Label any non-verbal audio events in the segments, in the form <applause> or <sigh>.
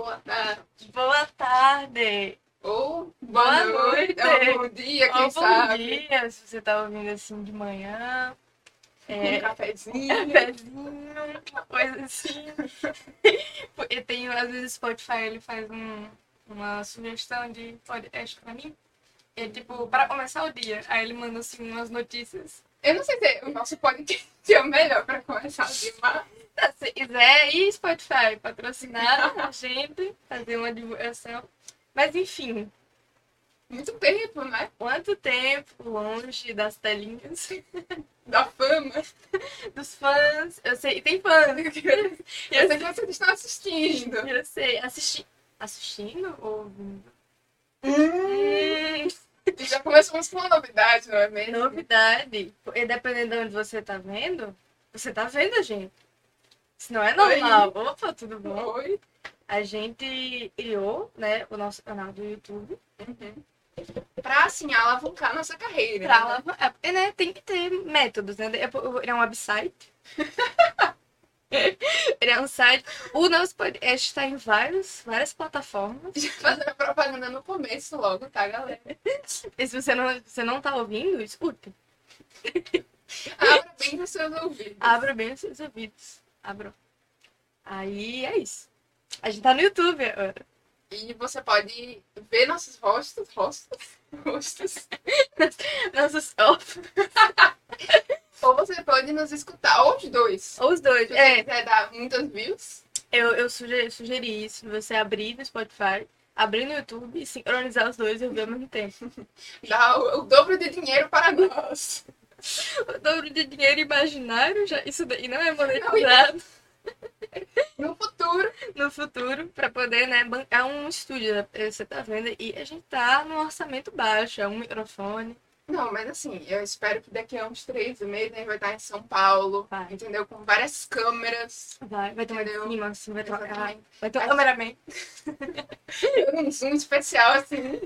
boa tarde. Boa tarde. Ou boa, Boa noite. noite. Ou bom dia, quem Ou bom sabe. dia, se você tá ouvindo assim de manhã. Um É, cafezinho. <laughs> cafezinho, uma coisa assim. <laughs> Eu tenho, às vezes, Spotify, ele faz um, uma sugestão de podcast pra mim. É tipo, para começar o dia. Aí ele manda assim umas notícias. Eu não sei se o nosso podcast <laughs> é o melhor pra começar o dia, mas Se quiser, e Spotify patrocinar a gente, fazer uma divulgação. Mas enfim, muito tempo, né? quanto tempo longe das telinhas, <laughs> Da fama. dos fãs. Eu sei, tem fãs. <laughs> Eu sei que vocês estão assistindo. Eu sei, assisti... assistindo ou ouvindo? Hum, Hum, já começamos com uma novidade, não é mesmo? novidade. E dependendo de onde você tá vendo, você tá vendo a gente. Se não é normal. Opa, tudo bom? Oi. A gente criou, né, o nosso canal do YouTube. Uhum. Pra, assim, alavancar nossa carreira. Pra né? alavan- é, porque, né, tem que ter métodos, né? Ele é um website. <laughs> Ele é um site. O nosso podcast está em vários, várias plataformas. Fazer a propaganda no começo logo, tá, galera? E se você não, você não tá ouvindo, escute. Abra bem os seus ouvidos. Abra bem os seus ouvidos. Abra. Aí é isso. A gente tá no YouTube agora. E você pode ver nossos rostos, rostos, <laughs> rostos. Nossos. <laughs> Ou você pode nos escutar, ou os dois. ou os dois. Se você É, quiser dar muitas views, eu, eu sugeri, sugeri isso. Você abrir no Spotify, abrir no YouTube e sincronizar os dois e ouvir ao mesmo tempo. dá o, o dobro de dinheiro para nós. O dobro de dinheiro imaginário, já, isso daí não é monetizado No futuro, no futuro para poder, né, bancar um estúdio, né? Você tá vendo? E a gente tá num orçamento baixo, é um microfone. Não, mas assim, eu espero que daqui a uns três meses a gente vai estar em São Paulo, Vai. entendeu? Com várias câmeras. Vai, vai ter uma Entendeu? de cima, assim, vai ter uma, vai ter um cameraman <laughs> Um zoom especial, assim,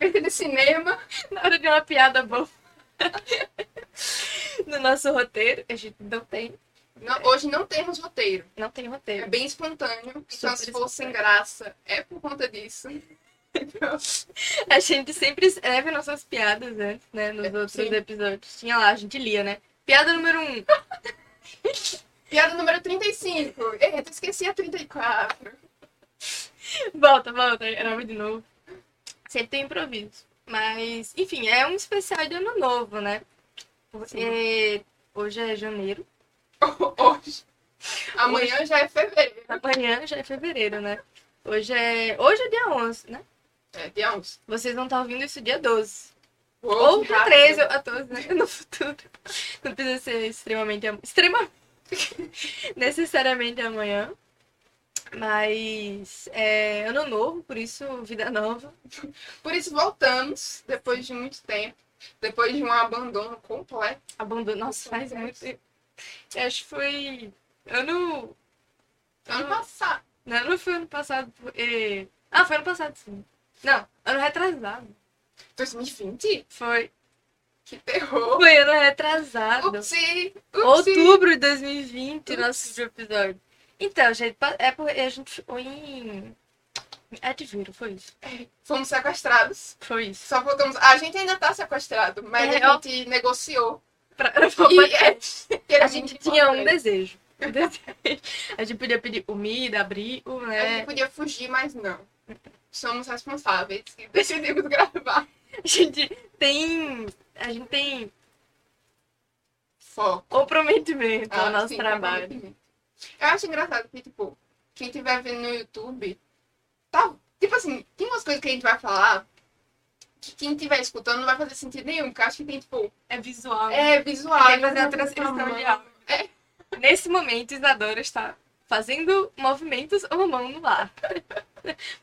efeito de cinema. na hora de uma piada boa. <laughs> no nosso roteiro, a gente não tem, Não, hoje não temos roteiro. não tem É roteiro. bem espontâneo. Então, se for sem graça, é por conta disso. <laughs> A gente sempre escreve nossas piadas antes, né, nos É, outros sim. episódios. Tinha lá, a gente lia, né? Piada número um. <laughs> Piada número 35. Eita, esqueci a 34. Volta, volta, grava de novo. Sempre tem improviso. Mas, enfim, é um especial de ano novo, né? Porque hoje é janeiro, <laughs> Hoje. Amanhã já é fevereiro. amanhã já é fevereiro, né? Hoje é, hoje é dia 11, né? É, dia 11. Vocês vão estar ouvindo isso dia 12. Uou, Ou dia rápido. 13 ou 14, né? <laughs> No futuro. Não precisa ser extremamente... am- Extremamente... <laughs> Necessariamente amanhã. Mas é ano novo, por isso vida nova. Por isso voltamos, depois de muito tempo. Depois de um abandono completo. Abandono. Nossa, faz muito tempo. Eu Acho que foi ano. Ano passado. Não, não foi ano passado. porque- Ah, foi ano passado, sim. Não, ano retrasado. 2020? Foi. Que terror. Foi ano retrasado. Upsi. Upsi. Outubro de 2020, Ups. nosso episódio. Então, gente, é porque a gente ficou em. É de viro, foi isso. Fomos sequestrados. Foi isso. Só voltamos. A gente ainda tá sequestrado, mas É, a gente negociou. Pra... <laughs> E é, <laughs> A gente tinha um desejo. Um desejo. A gente podia pedir comida, abrigo, A né? gente podia fugir, mas não. Somos responsáveis e decidimos gravar. A gente tem. A gente tem Foco. comprometimento ao Ah, nosso sim, trabalho. Eu acho engraçado que, tipo, quem estiver vendo no YouTube, tá. Tipo assim, tem umas coisas que a gente vai falar que quem estiver escutando não vai fazer sentido nenhum, porque eu acho que tem, tipo, É visual. é visual. Tem que fazer a transcrição de áudio. Nesse momento, Isadora está fazendo movimentos a mão no ar.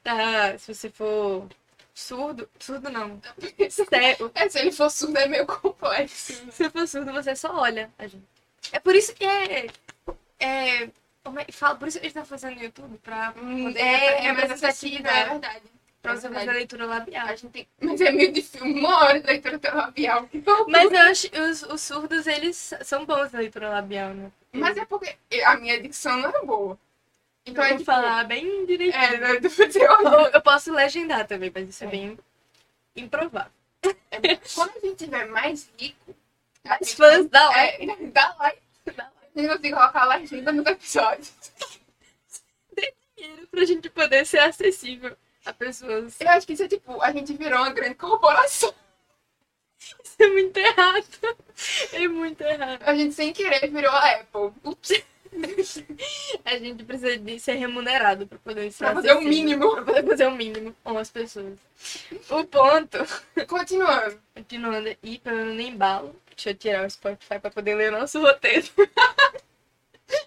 Tá, <laughs> se você for surdo. Surdo não. Cego. É, se ele for surdo é meio complexo. Se for surdo, você só olha a gente. É por isso que é. É. Como é fala? Por isso que a gente tá fazendo no YouTube pra Hum, poder. é, é mais acessível, é verdade. Pra É você fazer a leitura labial. A gente tem... Mas é meio difícil, uma hora de leitura labial. Mas eu acho que os, os surdos, eles são bons na leitura labial, né? Mas é porque a minha dicção não é boa. Então eu é vou tipo, falar bem direitinho. É, né? Horrível. Eu, eu posso legendar também, mas isso é, É. bem improvável. É, Quando a gente tiver mais rico, Mais gente fãs, dá vai- like. <laughs> É, dá like. A gente consegue colocar legenda nos episódios. <laughs> Dinheiro pra gente poder ser acessível a pessoas. Eu acho que isso é tipo, a gente virou uma grande corporação. Isso é muito errado. É muito errado. A gente sem querer virou a Apple. Ups. A gente precisa de ser remunerado pra poder ser Pra fazer o acessível. mínimo. Pra poder fazer o mínimo com as pessoas. O ponto, Continuando. continuando, e pelo embalo, deixa eu tirar o Spotify pra poder ler o nosso roteiro. <laughs>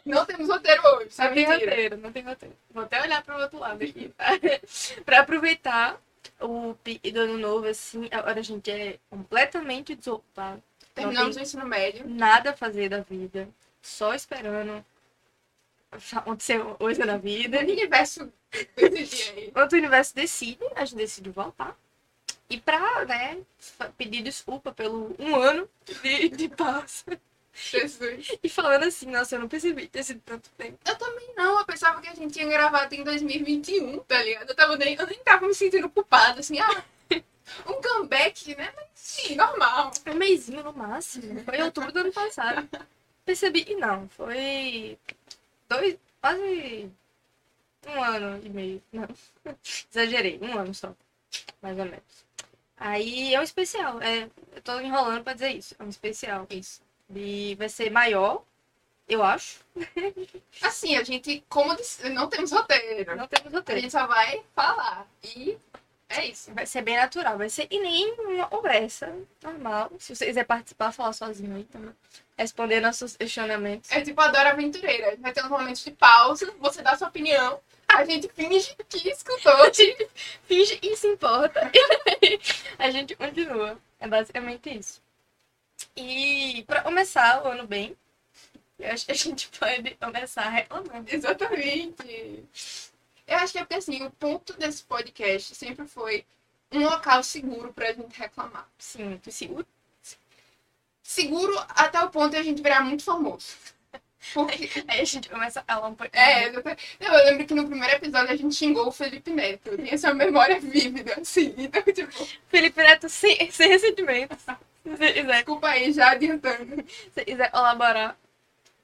Não temos roteiro hoje, Não sabe? tem Mentira. roteiro, não tem roteiro. Vou até olhar pro outro lado aqui, tá? <laughs> pra aproveitar o pique do ano novo, assim, agora a gente é completamente desocupado. Terminamos Não o ensino médio. Nada a fazer da vida. Só esperando acontecer coisa na O vida. universo desse dia aí. <laughs> Quando o universo decide, a gente decide voltar. E pra, né, pedir desculpa pelo um ano de, de paz. Jesus. E falando assim, nossa, eu não percebi ter sido tanto tempo. Eu também não, eu pensava que a gente tinha gravado em 2021, tá ligado? Eu, tava nem, eu nem tava me sentindo culpada, assim, ah, <laughs> um comeback, né? Mas sim, normal. Um mêsinho no máximo. Foi em outubro do ano passado. Percebi, e não, foi dois, quase um ano e meio. Não, <laughs> exagerei, um ano só, mais ou menos. Aí é um especial, é, eu tô enrolando pra dizer isso, é um especial. Isso. E vai ser maior, eu acho. <laughs> Assim, a gente, como disse, não temos roteiro. Não temos A roteiro. gente só vai falar. E é isso. Vai ser bem natural, vai ser e nem uma conversa normal. Se você quiser participar, falar sozinho aí também. Responder nossos questionamentos. É tipo a Dora Aventureira. Vai ter uns momentos de pausa, você dá sua opinião, a gente finge que escutou. A gente finge e se importa. <laughs> a gente continua. É basicamente isso. E pra começar o ano bem, eu acho que a gente pode começar reclamando. Exatamente. Eu acho que é porque assim, o ponto desse podcast sempre foi um local seguro pra gente reclamar. Sim, seguro. Seguro até o ponto de a gente virar muito famoso. Porque. Aí a gente começa a falar um. É, exatamente. Não, eu lembro que no primeiro episódio a gente xingou o Felipe Neto. Eu tenho essa memória vívida, assim. Então, tipo, Felipe Neto sem, sem ressentimentos. Quiser, desculpa aí, já adiantando. se quiser colaborar,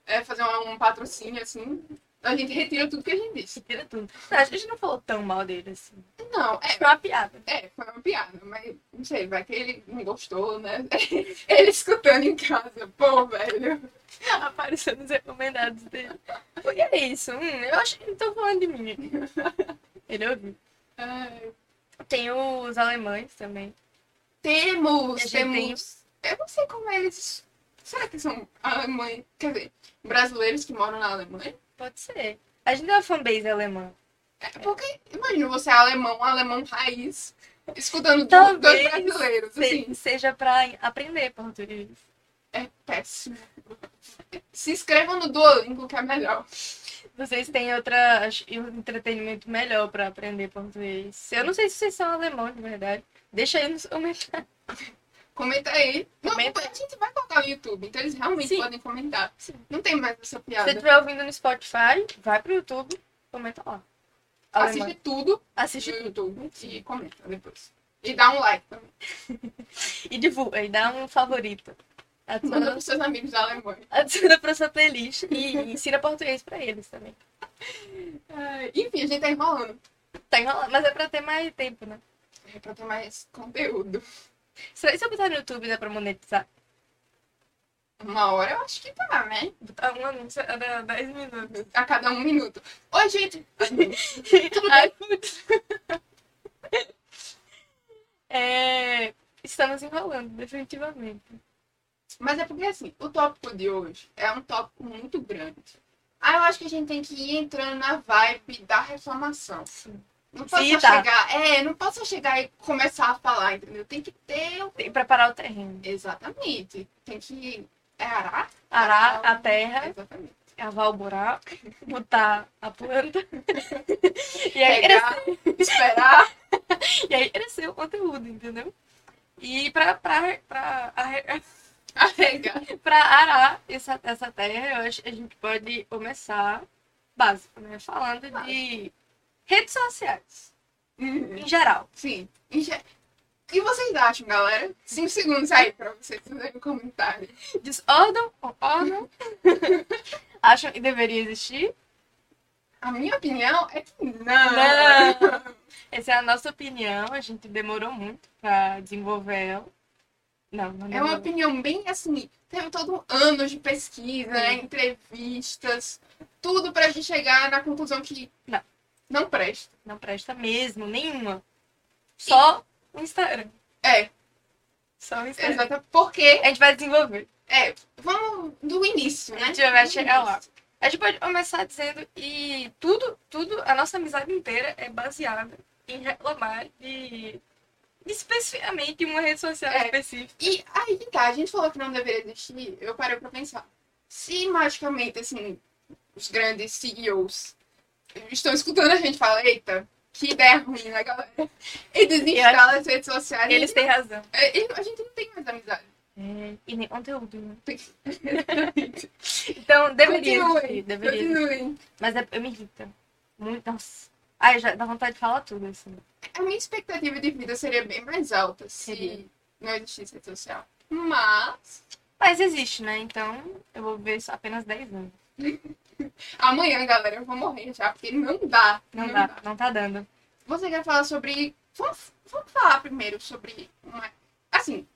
É, fazer um, um patrocínio, assim. A gente retira tudo que a gente disse. tira tudo. A gente não falou tão mal dele assim. Não, é, Foi uma piada. É, foi uma piada, mas não sei, vai que ele não gostou, né? <laughs> Ele escutando em casa, pô, velho. Apareceu nos recomendados dele. O que é isso? Hum, eu acho que não tô falando de mim. Ele ouviu. Ai. Tem os alemães também. Temos, temos. Eu não sei como eles. Será que são alemães? Quer dizer, brasileiros que moram na Alemanha? Pode ser. A gente tem uma fanbase alemã. É porque, imagina você é alemão, um alemão raiz, escutando dois Talvez brasileiros, Se- assim. seja pra aprender português. É péssimo. Se inscrevam no Duolingo, que é melhor. Vocês têm outra um entretenimento melhor pra aprender português. Eu não sei se vocês são alemão de verdade. Deixa aí nos comentários. Comenta aí. Não, Comenta. a gente vai colocar no YouTube, então eles realmente Sim. podem comentar. Sim. Não tem mais essa Se você piada. estiver ouvindo no Spotify, vai pro YouTube, comenta lá. Assiste tudo Assiste no. YouTube e comenta depois. E dá um like também. <laughs> E divulga, e dá um favorito. Manda Adiciona, pros seus amigos da Alemanha. adiciona pra sua playlist e ensina português pra eles também. Enfim, a gente tá enrolando. Tá enrolando, mas é pra ter mais tempo, né? É pra ter mais conteúdo. Se se eu botar no YouTube, dá pra monetizar. Uma hora eu acho que tá, né? Botar um anúncio a cada 10 minutos. A cada um minuto. Oi, gente. Tudo bem? <laughs> É, estamos enrolando, definitivamente. Mas é porque assim, o tópico de hoje é um tópico muito grande. Aí eu acho que a gente tem que ir entrando na vibe da reclamação. Sim. Não posso chegar. É, não posso chegar e começar a falar, entendeu? Tem que ter. Tem que preparar o terreno. Exatamente. Tem que. É arar? Arar a terra, Exatamente. cavar o buraco, <laughs> botar a planta. <laughs> e, aí Pegar, crescer, esperar. <laughs> e aí crescer o conteúdo, entendeu? E pra, pra, pra, arre- Arregar. pra arar essa, essa terra, eu acho que a gente pode começar básico, né? Falando de redes sociais, Uhum. em geral. Sim. E já- O que vocês acham, galera? Cinco segundos aí pra vocês fazerem um comentário. Discordam? Concordam? <laughs> Acham que deveria existir? A minha opinião é que não. Não. Essa é a nossa opinião. A gente demorou muito pra desenvolver ela. Não, não É uma opinião bem assim. Teve todo um ano de pesquisa, né? entrevistas, tudo pra gente chegar na conclusão que Não. Não presta. Não presta mesmo, nenhuma. Só o Instagram. É, Só o Instagram. exatamente. Porque, A gente vai desenvolver. é, vamos do início, A né? gente vai Do chegar lá. início. A gente pode começar dizendo e tudo, tudo, a nossa amizade inteira é baseada em reclamar de, especificamente uma rede social É. específica. E aí tá, a gente falou que não deveria existir, eu parei pra pensar. Se magicamente, assim, os grandes CEOs estão escutando a gente falar, eita, que ideia ruim, né, galera? <laughs> E desinstala as redes sociais. Eles têm razão. É, a gente não tem mais amizade. É, e nem conteúdo, né? <laughs> Então, deveria Continuem, deveria continuem. Mas é, eu me irrita. Muito, nossa. Ai, já dá vontade de falar tudo, assim. A minha expectativa de vida seria bem mais alta se Seria. não existisse rede social. Mas, Mas existe, né? Então, eu vou ver isso apenas 10 anos. <laughs> amanhã, galera, eu vou morrer já, porque não dá. Não, dá, não tá dando. Você quer falar sobre. Vamos, vamos falar primeiro sobre uma. Assim,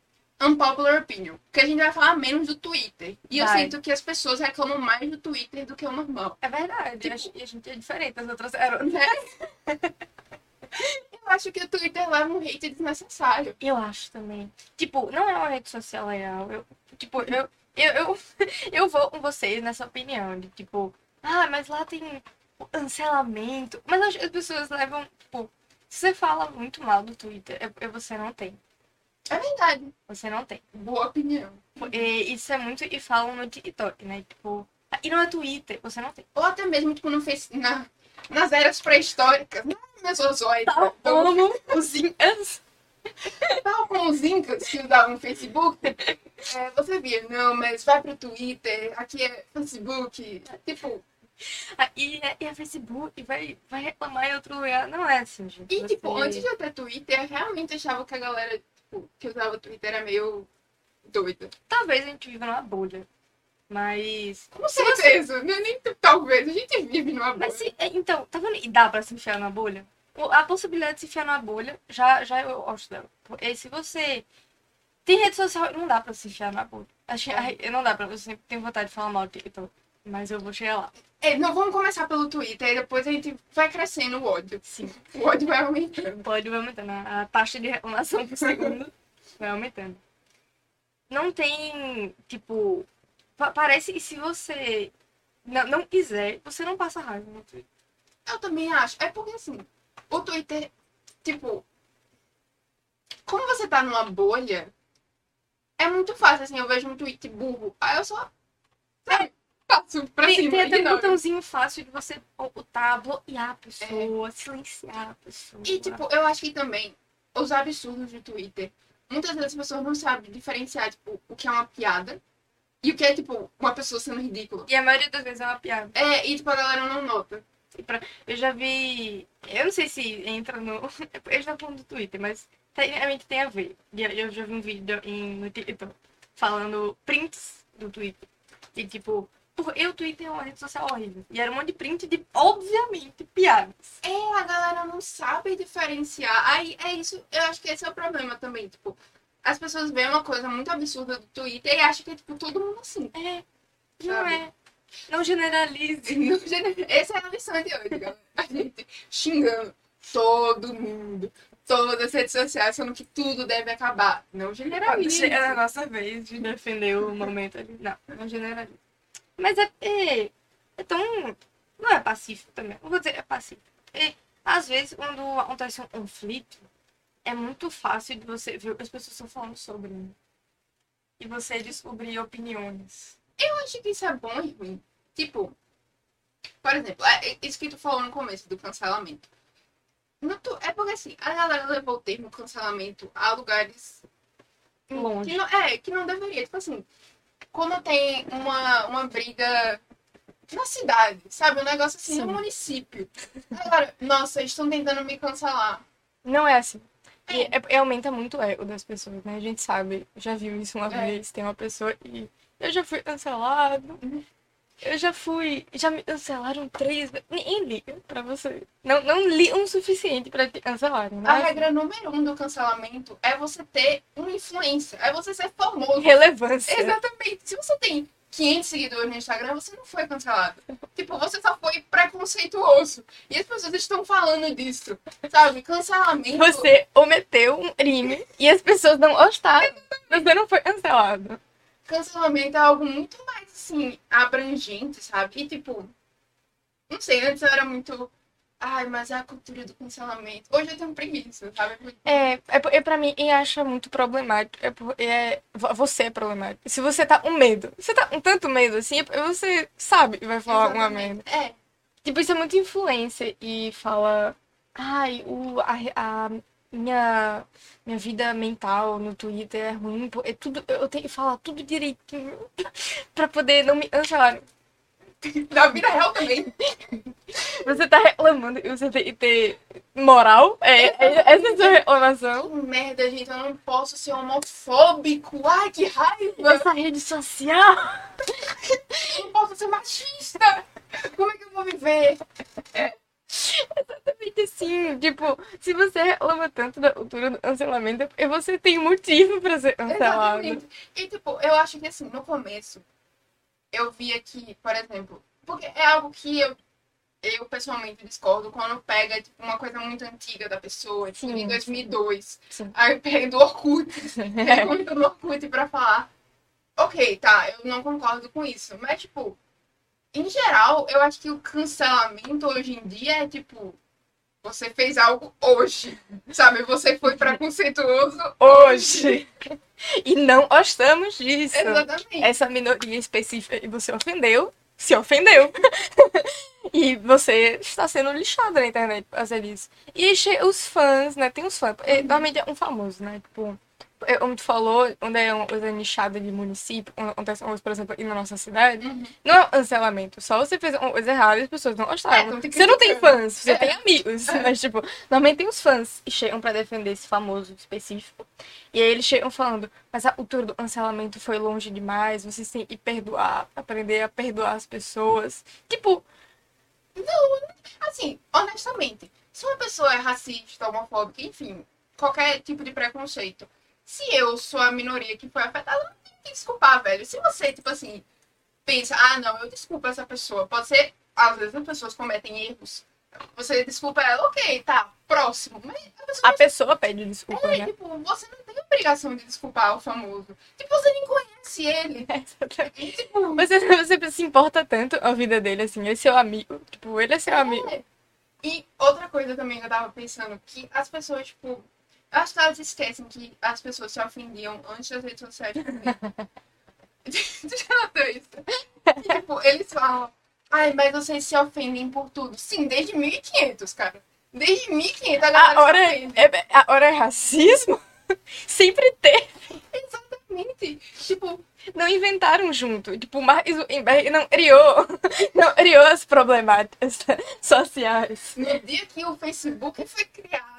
unpopular opinion. Porque a gente vai falar menos do Twitter. E eu Vai. sinto que as pessoas reclamam mais do Twitter do que o normal. É verdade. Tipo- a gente- E a gente é diferente das outras garotas. Né? <laughs> eu acho que o Twitter leva um hate desnecessário. Eu acho também. Tipo, não é uma rede social legal. Eu, tipo, eu, eu, eu, <laughs> eu vou com vocês nessa opinião de tipo, ah, mas lá tem cancelamento. Mas eu as pessoas levam, tipo, se você fala muito mal do Twitter, é, é você não tem. É verdade. Você não tem. Boa opinião. E isso é muito e falam no TikTok, né? Tipo, ah, e não é Twitter, você não tem. Ou até mesmo, tipo, no face... na... nas eras pré-históricas. Mesozoica. Tal como os incas. Tal como os incas que usavam Facebook. é, você via, não, mas vai pro Twitter, aqui é Facebook. Tipo, Ah, E é, e é Facebook, vai, vai reclamar em outro lugar. Não é assim, gente. E, Você- tipo, antes de eu ter Twitter, eu realmente achava que a galera tipo, que usava Twitter era meio doida. Talvez a gente viva numa bolha. Mas. Com você- certeza. Não é nem t- talvez. A gente vive numa bolha. Mas se, é, então, tá vendo? E dá pra se enfiar na bolha? O- A possibilidade de se enfiar na bolha, já, já eu gosto dela. E se você. Tem rede social, não dá pra se enfiar na bolha. Acho, ai, não dá pra. Eu sempre tenho vontade de falar mal do TikTok. Mas eu vou chegar lá. É, não, vamos começar pelo Twitter e depois a gente vai crescendo o ódio. Sim. O ódio vai aumentando. Pode vai aumentando. A taxa de reclamação por segundo <laughs> vai aumentando. Não tem, tipo. pa- Parece que se você não, não quiser, você não passa raiva no Twitter. Eu também acho. É porque assim, o Twitter, tipo. Como você tá numa bolha, é muito fácil, assim, eu vejo um tweet burro. Aí eu só. Sabe, passo pra Tem, cima. tem até um botãozinho fácil de você ocultar, bloquear a pessoa, silenciar a pessoa. E, tipo, eu acho que também os absurdos do Twitter, muitas vezes as pessoas não sabem diferenciar, tipo, o que é uma piada e o que é, tipo, uma pessoa sendo ridícula. E a maioria das vezes é uma piada. É, e, tipo, a galera não nota. Eu já vi. Eu não sei se entra no. <laughs> Eu já falando do Twitter, mas tecnicamente tem a ver. Eu eu já vi um vídeo em, no TikTok falando prints do Twitter. E tipo, porque o Twitter é uma rede social horrível. E era um monte de print de, obviamente, piadas. É, a galera não sabe diferenciar. Aí, é isso, eu acho que esse é o problema também, tipo... As pessoas veem uma coisa muito absurda do Twitter e acham que é, tipo, todo mundo assim. É. Não Sabe? é. Não generalize. No <laughs> gene- Essa é a lição de hoje, galera. A gente xingando todo mundo, todas as redes sociais, falando que tudo deve acabar. Não generalize. chega a nossa vez de defender o momento ali. Não, não generaliza. Mas é, é, é tão. Não é pacífico também. Não vou dizer é pacífico. E, às vezes, quando acontece um conflito, é muito fácil de você ver o que as pessoas estão falando sobre. né? E você descobrir opiniões. Eu acho que isso é bom e ruim. Tipo, por exemplo, é isso que tu falou no começo do cancelamento. No tu- É porque assim, a galera levou o termo cancelamento a lugares Longe. Que não, é, que não deveria. Tipo assim, quando tem uma, uma briga na cidade, sabe? Um negócio assim no Sim. município. Agora, nossa, eles estão tentando me cancelar. Não é assim. E é- é- aumenta muito o ego das pessoas, né? A gente sabe, já viu isso uma É. vez, tem uma pessoa e eu já fui cancelado. Eu já fui, já me cancelaram três vezes. Ninguém liga pra você. Não, não ligam o suficiente pra te cancelarem, A né? regra número um do cancelamento é você ter uma influência, é você ser famoso. Relevância. Exatamente. Se você tem 500 seguidores no Instagram, você não foi cancelado. Tipo, você só foi preconceituoso. E as pessoas estão falando disso, sabe? Cancelamento. Você ometeu um crime e as pessoas não gostaram. Você não foi cancelado. Cancelamento é algo muito mais, assim, abrangente, sabe? E, tipo, não sei, antes eu era muito. Ai, mas é a cultura do cancelamento. Hoje eu tenho preguiça, sabe? É, é, é pra mim, e acha muito problemático. É, é, vo- você é problemático. Se você tá com medo, você tá com tanto medo assim, é você sabe que vai falar alguma merda. É. Tipo, isso é muito influência e fala, ai, o, a, a minha, minha vida mental no Twitter é ruim, é tudo, eu tenho que falar tudo direitinho <laughs> pra poder não me cancelar. Na vida real também. <laughs> Você tá reclamando e você tem que ter moral? É, é- essa é a sua reclamação? Merda, gente. Eu não posso ser homofóbico. Ai, que raiva. Essa rede social. <laughs> Eu não posso ser machista. Como é que eu vou viver? <laughs> Exatamente assim. Tipo, se você reclama tanto da cultura do cancelamento, é você tem motivo pra ser cancelado. Exatamente. E, tipo, eu acho que, assim, no começo, eu via que, por exemplo, porque é algo que eu, eu pessoalmente discordo quando pega, tipo, uma coisa muito antiga da pessoa, tipo, Sim. em 2002. Sim. Aí pega do Orkut, <laughs> pergunta no Orkut pra falar, ok, tá, eu não concordo com isso, mas, tipo, em geral, eu acho que o cancelamento hoje em dia é, tipo, você fez algo hoje, <laughs> sabe? Você foi preconceituoso Hoje. E não gostamos disso. Exatamente. Essa minoria específica e você ofendeu, se ofendeu. <laughs> e você está sendo lixado na internet por fazer isso. E os fãs, né? Tem os fãs. é, Normalmente é um famoso, né? Tipo, como tu falou, onde é uma coisa nichada de município, onde acontece uma coisa, por exemplo, aqui na nossa cidade, Uhum. não é cancelamento. Só você fez uma coisa errada e as pessoas não É, gostaram. então tem que você não tem fãs, você É. tem amigos. Mas, tipo, normalmente tem os fãs que chegam pra defender esse famoso específico. E aí eles chegam falando, mas a cultura do cancelamento foi longe demais, vocês têm que perdoar, aprender a perdoar as pessoas. Tipo, Assim, honestamente, se uma pessoa é racista, homofóbica, enfim, qualquer tipo de preconceito, se eu sou a minoria que foi afetada, não tem que desculpar, velho. Se você, tipo assim, pensa, ah, não, eu desculpo essa pessoa. Pode ser, às vezes as pessoas cometem erros. Você desculpa ela, ok, tá, próximo. Mas a pessoa a pessoa pede desculpa, é, né? tipo, você não tem obrigação de desculpar o famoso. Tipo, você nem conhece ele. <laughs> E, tipo, Você, você se importa tanto a vida dele, assim, ele é seu amigo. Tipo, ele é seu amigo. É. E outra coisa também que eu tava pensando, que as pessoas, tipo, eu acho que elas esquecem que as pessoas se ofendiam antes das redes sociais também. tu já notou isso? Tipo, eles falam, ai, mas vocês se ofendem por tudo. Sim, desde 1500, cara. Desde 1500 a galera A hora, se é, ofende. é- a hora é racismo? <laughs> Sempre teve. Exatamente. Tipo, Não inventaram junto. Tipo, o Mark Zuckerberg não criou, <laughs> não criou as problemáticas sociais. no dia que o Facebook foi criado,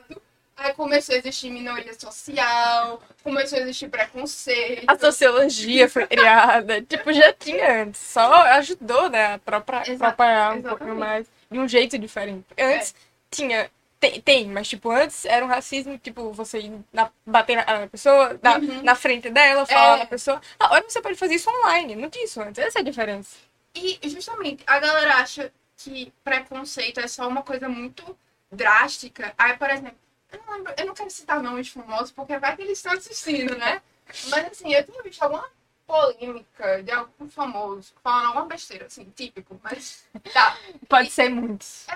aí começou a existir minoria social, começou a existir preconceito. A sociologia foi criada. <laughs> Tipo, já tinha antes. Só ajudou, né? A própria, Exa- propagar um pouquinho mais. De um jeito diferente. Antes tinha. Tem, tem, mas tipo, antes era um racismo, tipo, você ir na, bater na, na pessoa, na, Uhum. na frente dela, falar É. na pessoa. Agora você pode fazer isso online, não tinha isso antes. Essa é a diferença. E justamente, a galera acha que preconceito é só uma coisa muito drástica. Aí, por exemplo, eu não, lembro, eu não quero citar nomes famosos, porque vai que eles estão assistindo, né? Mas assim, eu tinha visto alguma polêmica de algum famoso falando alguma besteira, assim, típico, mas <laughs> tá. Pode ser muitos.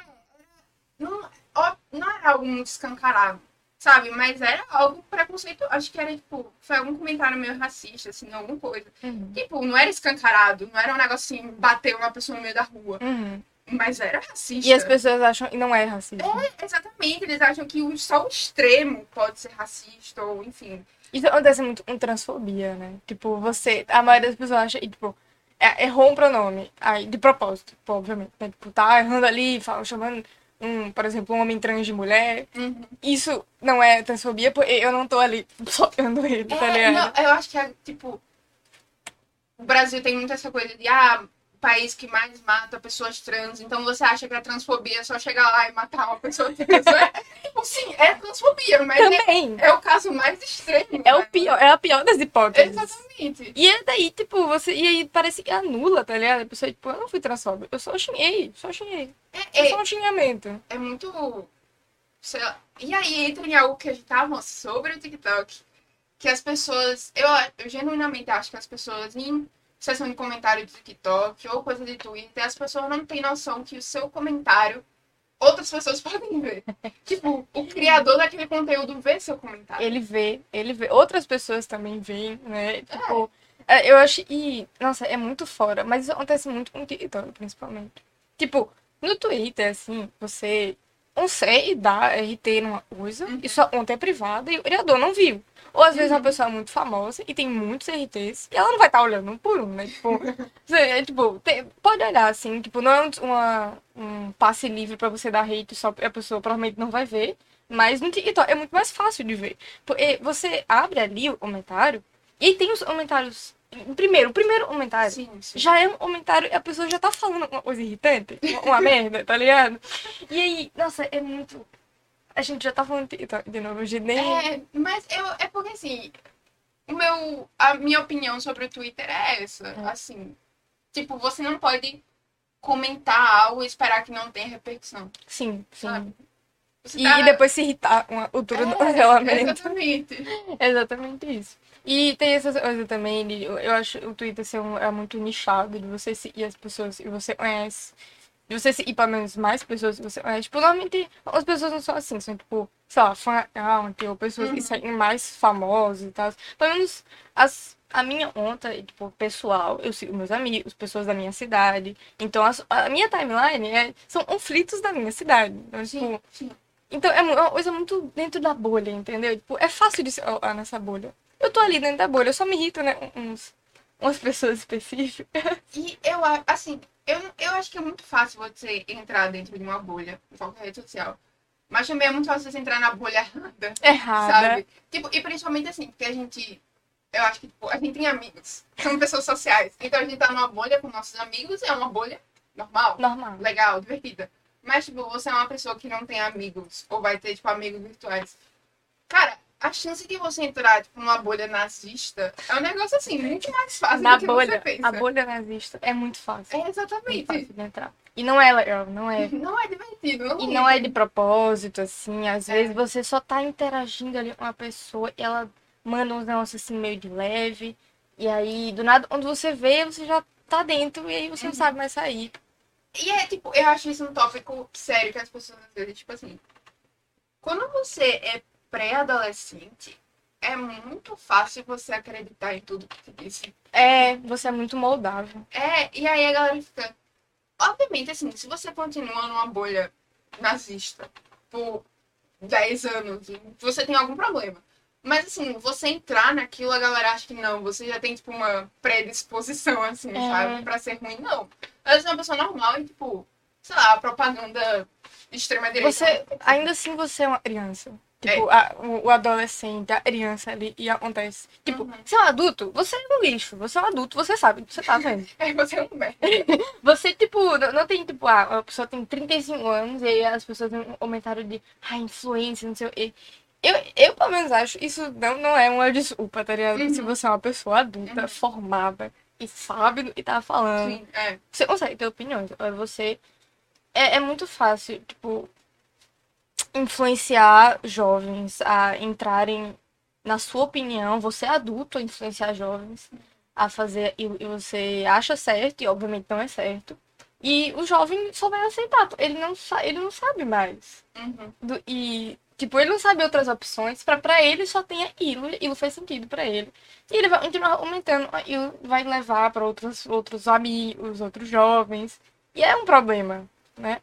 Não, ó, não era algo muito escancarado, sabe? Mas era algo preconceito. Acho que era, tipo, foi algum comentário meio racista, assim, alguma coisa. Uhum. Tipo, não era escancarado, não era um negócio assim, bateu uma pessoa no meio da rua. Uhum. Mas era racista. E as pessoas acham que não é racismo. É, exatamente. Eles acham que só o extremo pode ser racista, ou enfim. Isso acontece muito com transfobia, né? Tipo, você. A maioria das pessoas acha. E, tipo, é- errou um pronome. Aí, de propósito, pô, obviamente. Né? Tipo, tá errando ali, fala, chamando, um, por exemplo, um homem trans de mulher. Uhum. Isso não é transfobia, porque eu não tô ali <laughs> socando ele, tá É, ligado? não, eu acho que é tipo. O Brasil tem muito essa coisa de, ah, país que mais mata pessoas trans, então você acha que a transfobia é só chegar lá e matar uma pessoa trans. é, tipo, sim, é transfobia, mas é, Também. é o caso mais extremo. É o né? pior, é a pior das hipóteses. Exatamente. E é daí, tipo, você. E aí parece que anula, tá ligado? A pessoa, tipo, eu não fui transfóbica, eu só xinguei, só xinguei. É, É é, só um xingamento. é muito. sei lá. E aí entra em algo que a gente tava sobre o TikTok. Que as pessoas. Eu, eu genuinamente acho que as pessoas em sessão de comentário do TikTok ou coisa de Twitter, as pessoas não têm noção que o seu comentário outras pessoas <laughs> podem ver. tipo, o criador daquele conteúdo vê seu comentário. Ele vê, ele vê. Outras pessoas também veem, né? Tipo, é, eu acho. E, nossa, é muito fora. Mas isso acontece muito com o TikTok, principalmente. Tipo, no Twitter, assim, você consegue dar RT numa coisa, Uhum. e sua conta é privada e o criador não viu. Ou às vezes uma pessoa é muito famosa e tem muitos RTs, e ela não vai estar olhando um por um, né? Tipo, <laughs> é, tipo tem- pode olhar assim, tipo, não é um, uma- um passe livre pra você dar hate só a pessoa provavelmente não vai ver. Mas no TikTok é muito mais fácil de ver. Porque você abre ali o comentário e tem os comentários. Primeiro, o primeiro comentário Sim, sim. já é um comentário e a pessoa já tá falando uma coisa irritante, uma, uma merda, tá ligado? E aí, nossa, é muito. A gente já tá falando de TikTok de novo, gente nem. É, mas eu, é porque assim, o meu, a minha opinião sobre o Twitter é essa. É. Assim, tipo, você não pode comentar algo e esperar que não tenha repercussão. Sim, sim. Sabe? E, tá- e depois se irritar com a altura do É, cancelamento. Exatamente. <laughs> Exatamente isso. E tem essa coisa também, de, eu eu acho o Twitter ser um, é muito nichado, de você seguir as pessoas que você conhece. De você seguir pelo menos mais pessoas que você conhece. Tipo, normalmente as pessoas não são assim, são tipo, sei lá, fã account, ou pessoas que Uhum. seguem mais famosos e tal. Pelo menos as, a minha conta, é, tipo, pessoal, eu sigo meus amigos, pessoas da minha cidade. Então as- a, minha timeline é, são conflitos da minha cidade. Então, tipo, Sim, sim. então é é uma coisa muito dentro da bolha, entendeu? Tipo, é fácil de se ah, nessa bolha. Eu tô ali dentro da bolha, eu só me irrito, né? Uns, umas pessoas específicas. E eu, assim, eu, eu acho que é muito fácil você entrar dentro de uma bolha, em qualquer rede social. Mas também é muito fácil você entrar na bolha errada, Errada. sabe? Tipo, e principalmente assim, porque a gente. Eu acho que, tipo, a gente tem amigos, são pessoas sociais. Então a gente tá numa bolha com nossos amigos, e é uma bolha normal, Normal. legal, divertida. Mas, tipo, você é uma pessoa que não tem amigos, ou vai ter, tipo, amigos virtuais. Cara, a chance de você entrar, tipo, numa bolha nazista é um negócio, assim, muito mais fácil Na do que bolha, você pensa. a bolha nazista é muito fácil. É Muito exatamente. fácil de entrar. E não é legal, não é. <laughs> Não é divertido, não E não é de propósito, assim. Às vezes você só tá interagindo ali com uma pessoa e ela manda uns negócios assim meio de leve. E aí, do nada, quando você vê, você já tá dentro e aí você não sabe mais sair. E é tipo, eu acho isso um tópico sério que as pessoas às vezes, tipo assim. Quando você é pré-adolescente, é muito fácil você acreditar em tudo que te disse. É, você é muito moldável. É, e aí a galera fica. Obviamente, assim, se você continua numa bolha nazista por 10 anos, você tem algum problema. Mas assim, você entrar naquilo, a galera acha que não, você já tem, tipo, uma predisposição, assim, É. sabe? Pra ser ruim. Não. Vezes é uma pessoa normal e, tipo, sei lá, a propaganda extrema-direita. Você, ainda assim, você é uma criança. Tipo, a- o, adolescente, a criança ali, e acontece. Tipo, Uhum. você é um adulto, você é um lixo. Você é um adulto, você sabe, você tá vendo. <laughs> É, você é um merda. <laughs> Você, tipo, não, não tem, tipo, ah, a pessoa tem 35 anos e aí as pessoas têm um comentário de, ah, influência, não sei o quê. Eu, eu, pelo menos, acho isso não, não é uma desculpa, tá ligado? Uhum. Se você é uma pessoa adulta, Uhum. formada e sabe que tá falando. Sim, é. Você consegue ter opiniões. Você. É, é muito fácil, tipo, influenciar jovens a entrarem na sua opinião. Você é adulto a influenciar jovens a fazer. E, e você acha certo, e obviamente não é certo. E o jovem só vai aceitar. Ele não, ele não sabe mais. Uhum. Do- e, tipo, ele não sabe outras opções. Pra, pra ele só tem aquilo. Aquilo faz sentido pra ele. E ele vai continuar aumentando. E vai levar pra outros, outros amigos, outros jovens. E é um problema, né?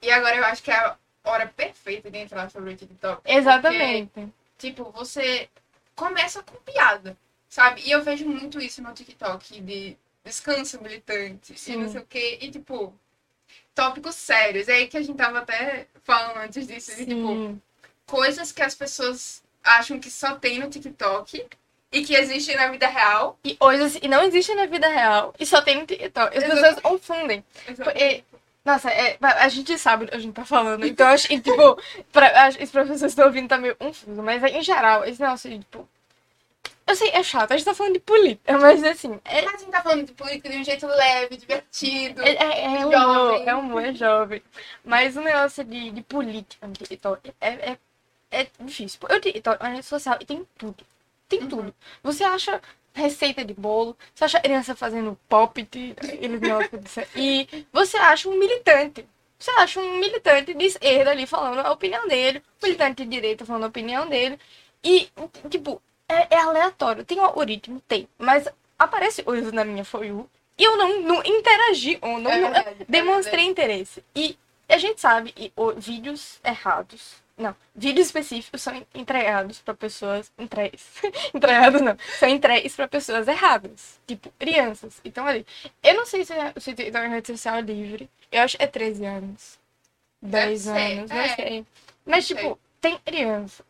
E agora eu acho que a hora perfeita de entrar sobre o TikTok. Exatamente. Tipo, você começa com piada, sabe? E eu vejo muito isso no TikTok de descanso militante e Sim. não sei o quê. E, tipo, tópicos sérios. É aí que a gente tava até falando antes disso, de, tipo, coisas que as pessoas acham que só tem no TikTok e que existem na vida real. E coisas e não existem na vida real e só tem no TikTok. As pessoas Exatamente. confundem. E- nossa, é, a gente sabe o que a gente tá falando. Então, acho que, tipo, pra, que os professores estão ouvindo tá meio confuso. Mas, em geral, esse negócio de, tipo... Eu sei, é chato. A gente tá falando de política, mas, assim... É, a gente tá falando de política de um jeito leve, divertido. é, é, é humor, Jovem. é humor, é jovem. Mas o negócio de, de política TikTok é, é, é difícil. O TikTok é uma rede social e tem tudo. Tem Uhum. tudo. Você acha receita de bolo, você acha criança fazendo pop, eles disso aí. Você acha um militante. Você acha um militante de esquerda ali falando a opinião dele, militante de direita falando a opinião dele. E, tipo, é, é aleatório. Tem um algoritmo? Tem. Mas aparece coisas na minha For You e eu não, não interagi, ou não, É não- verdade, é demonstrei interesse. E a gente sabe, e, vídeos errados. Não, vídeos específicos são entregados para pessoas. Entregues. <laughs> entregados não. São entregues para pessoas erradas. Tipo, crianças. Então ali. Eu não sei se, é- se tem uma rede social livre. Eu acho que é 13 anos. 10 Deve ser, anos, não é. sei. Mas, tipo, tem criança.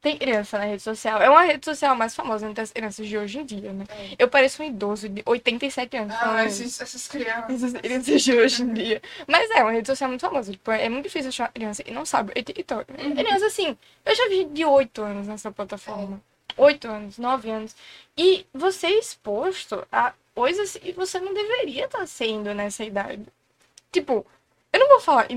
Tem criança na rede social. É uma rede social mais famosa entre as crianças de hoje em dia, né? É. Eu pareço um idoso de 87 anos. Ah, isso. esses, essas crianças. Essas crianças de hoje em dia. Mas é uma rede social muito famosa. Tipo, é muito difícil achar uma criança que não sabe o TikTok. Uhum. Criança, assim, eu já vi de 8 anos nessa plataforma. 8 anos, 9 anos. E você é exposto a coisas que você não deveria estar sendo nessa idade. Tipo, eu não vou falar.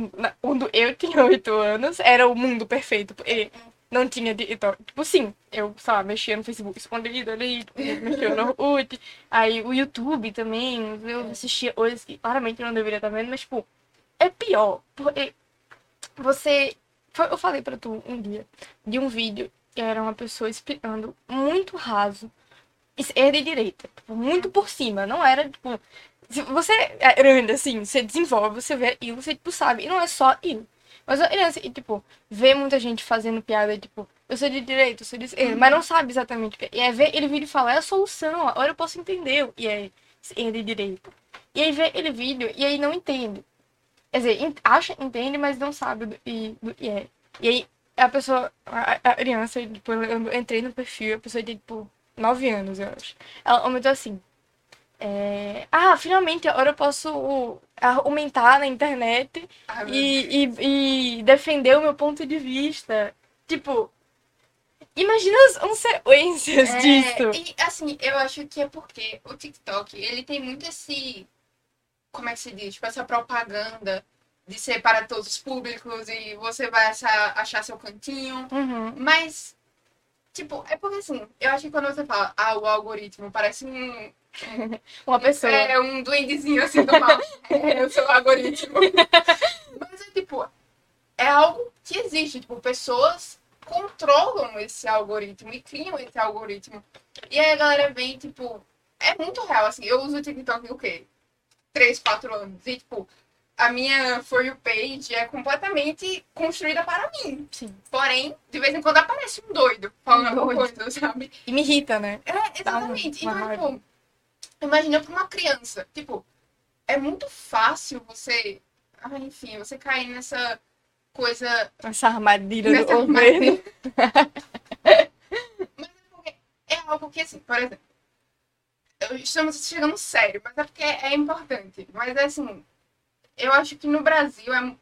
Quando eu tinha 8 anos, era o mundo perfeito. Porque não tinha TikTok. Tipo, sim, eu, sei lá, mexia no Facebook escondido ali, mexia no Orkut. Aí o YouTube também, eu assistia coisas que claramente eu não deveria estar vendo, mas, tipo, é pior. Porque você. Eu falei pra tu um dia de um vídeo que era uma pessoa explicando muito raso. Esquerda e direita. Tipo, muito por cima. Não era, tipo. Se você é grande, assim, você desenvolve, você vê e você, tipo, sabe. E não é só isso. Mas a criança, e, tipo, vê muita gente fazendo piada, tipo, eu sou de direita, eu sou de esquerda, mas não sabe exatamente o que é. E aí vê ele vir e fala, é a solução, agora eu posso entender o que é esquerda e direita. E aí vê ele vídeo e aí não entende. Quer dizer, acha, entende, mas não sabe do, e, do que é. E aí a pessoa, a, a criança, tipo, eu entrei no perfil, a pessoa de, tipo, 9 anos, eu acho. Ela comentou assim, é, ah, finalmente agora eu posso aumentar na internet Ai, meu e, e, e defender o meu ponto de vista. Tipo, imagina as consequências É, disso. E assim, eu acho que é porque o TikTok, ele tem muito esse. Como é que se diz? Tipo, essa propaganda de ser para todos os públicos e você vai achar, achar seu cantinho. Uhum. Mas, tipo, é porque assim, eu acho que quando você fala, ah, o algoritmo parece um. <laughs> Uma pessoa. É um duendezinho assim do mal. <laughs> é o seu algoritmo. <laughs> Mas é tipo, é algo que existe. Tipo, pessoas controlam esse algoritmo e criam esse algoritmo. E aí a galera vem, tipo, é muito real, assim. Eu uso o TikTok o quê? Três, quatro anos. E, tipo, a minha For You page é completamente construída para mim. Sim. Porém, de vez em quando aparece um doido falando Um alguma coisa, sabe? E me irrita, né? É, exatamente. uma Então, raiva. tipo, imagina pra uma criança. Tipo, é muito fácil você. Ah, enfim, você cair nessa coisa. Essa armadilha Nessa do governo. <laughs> Mas é é algo que, assim, por exemplo. Estamos chegando sério, mas é porque é importante. Mas é assim. Eu acho que no Brasil é.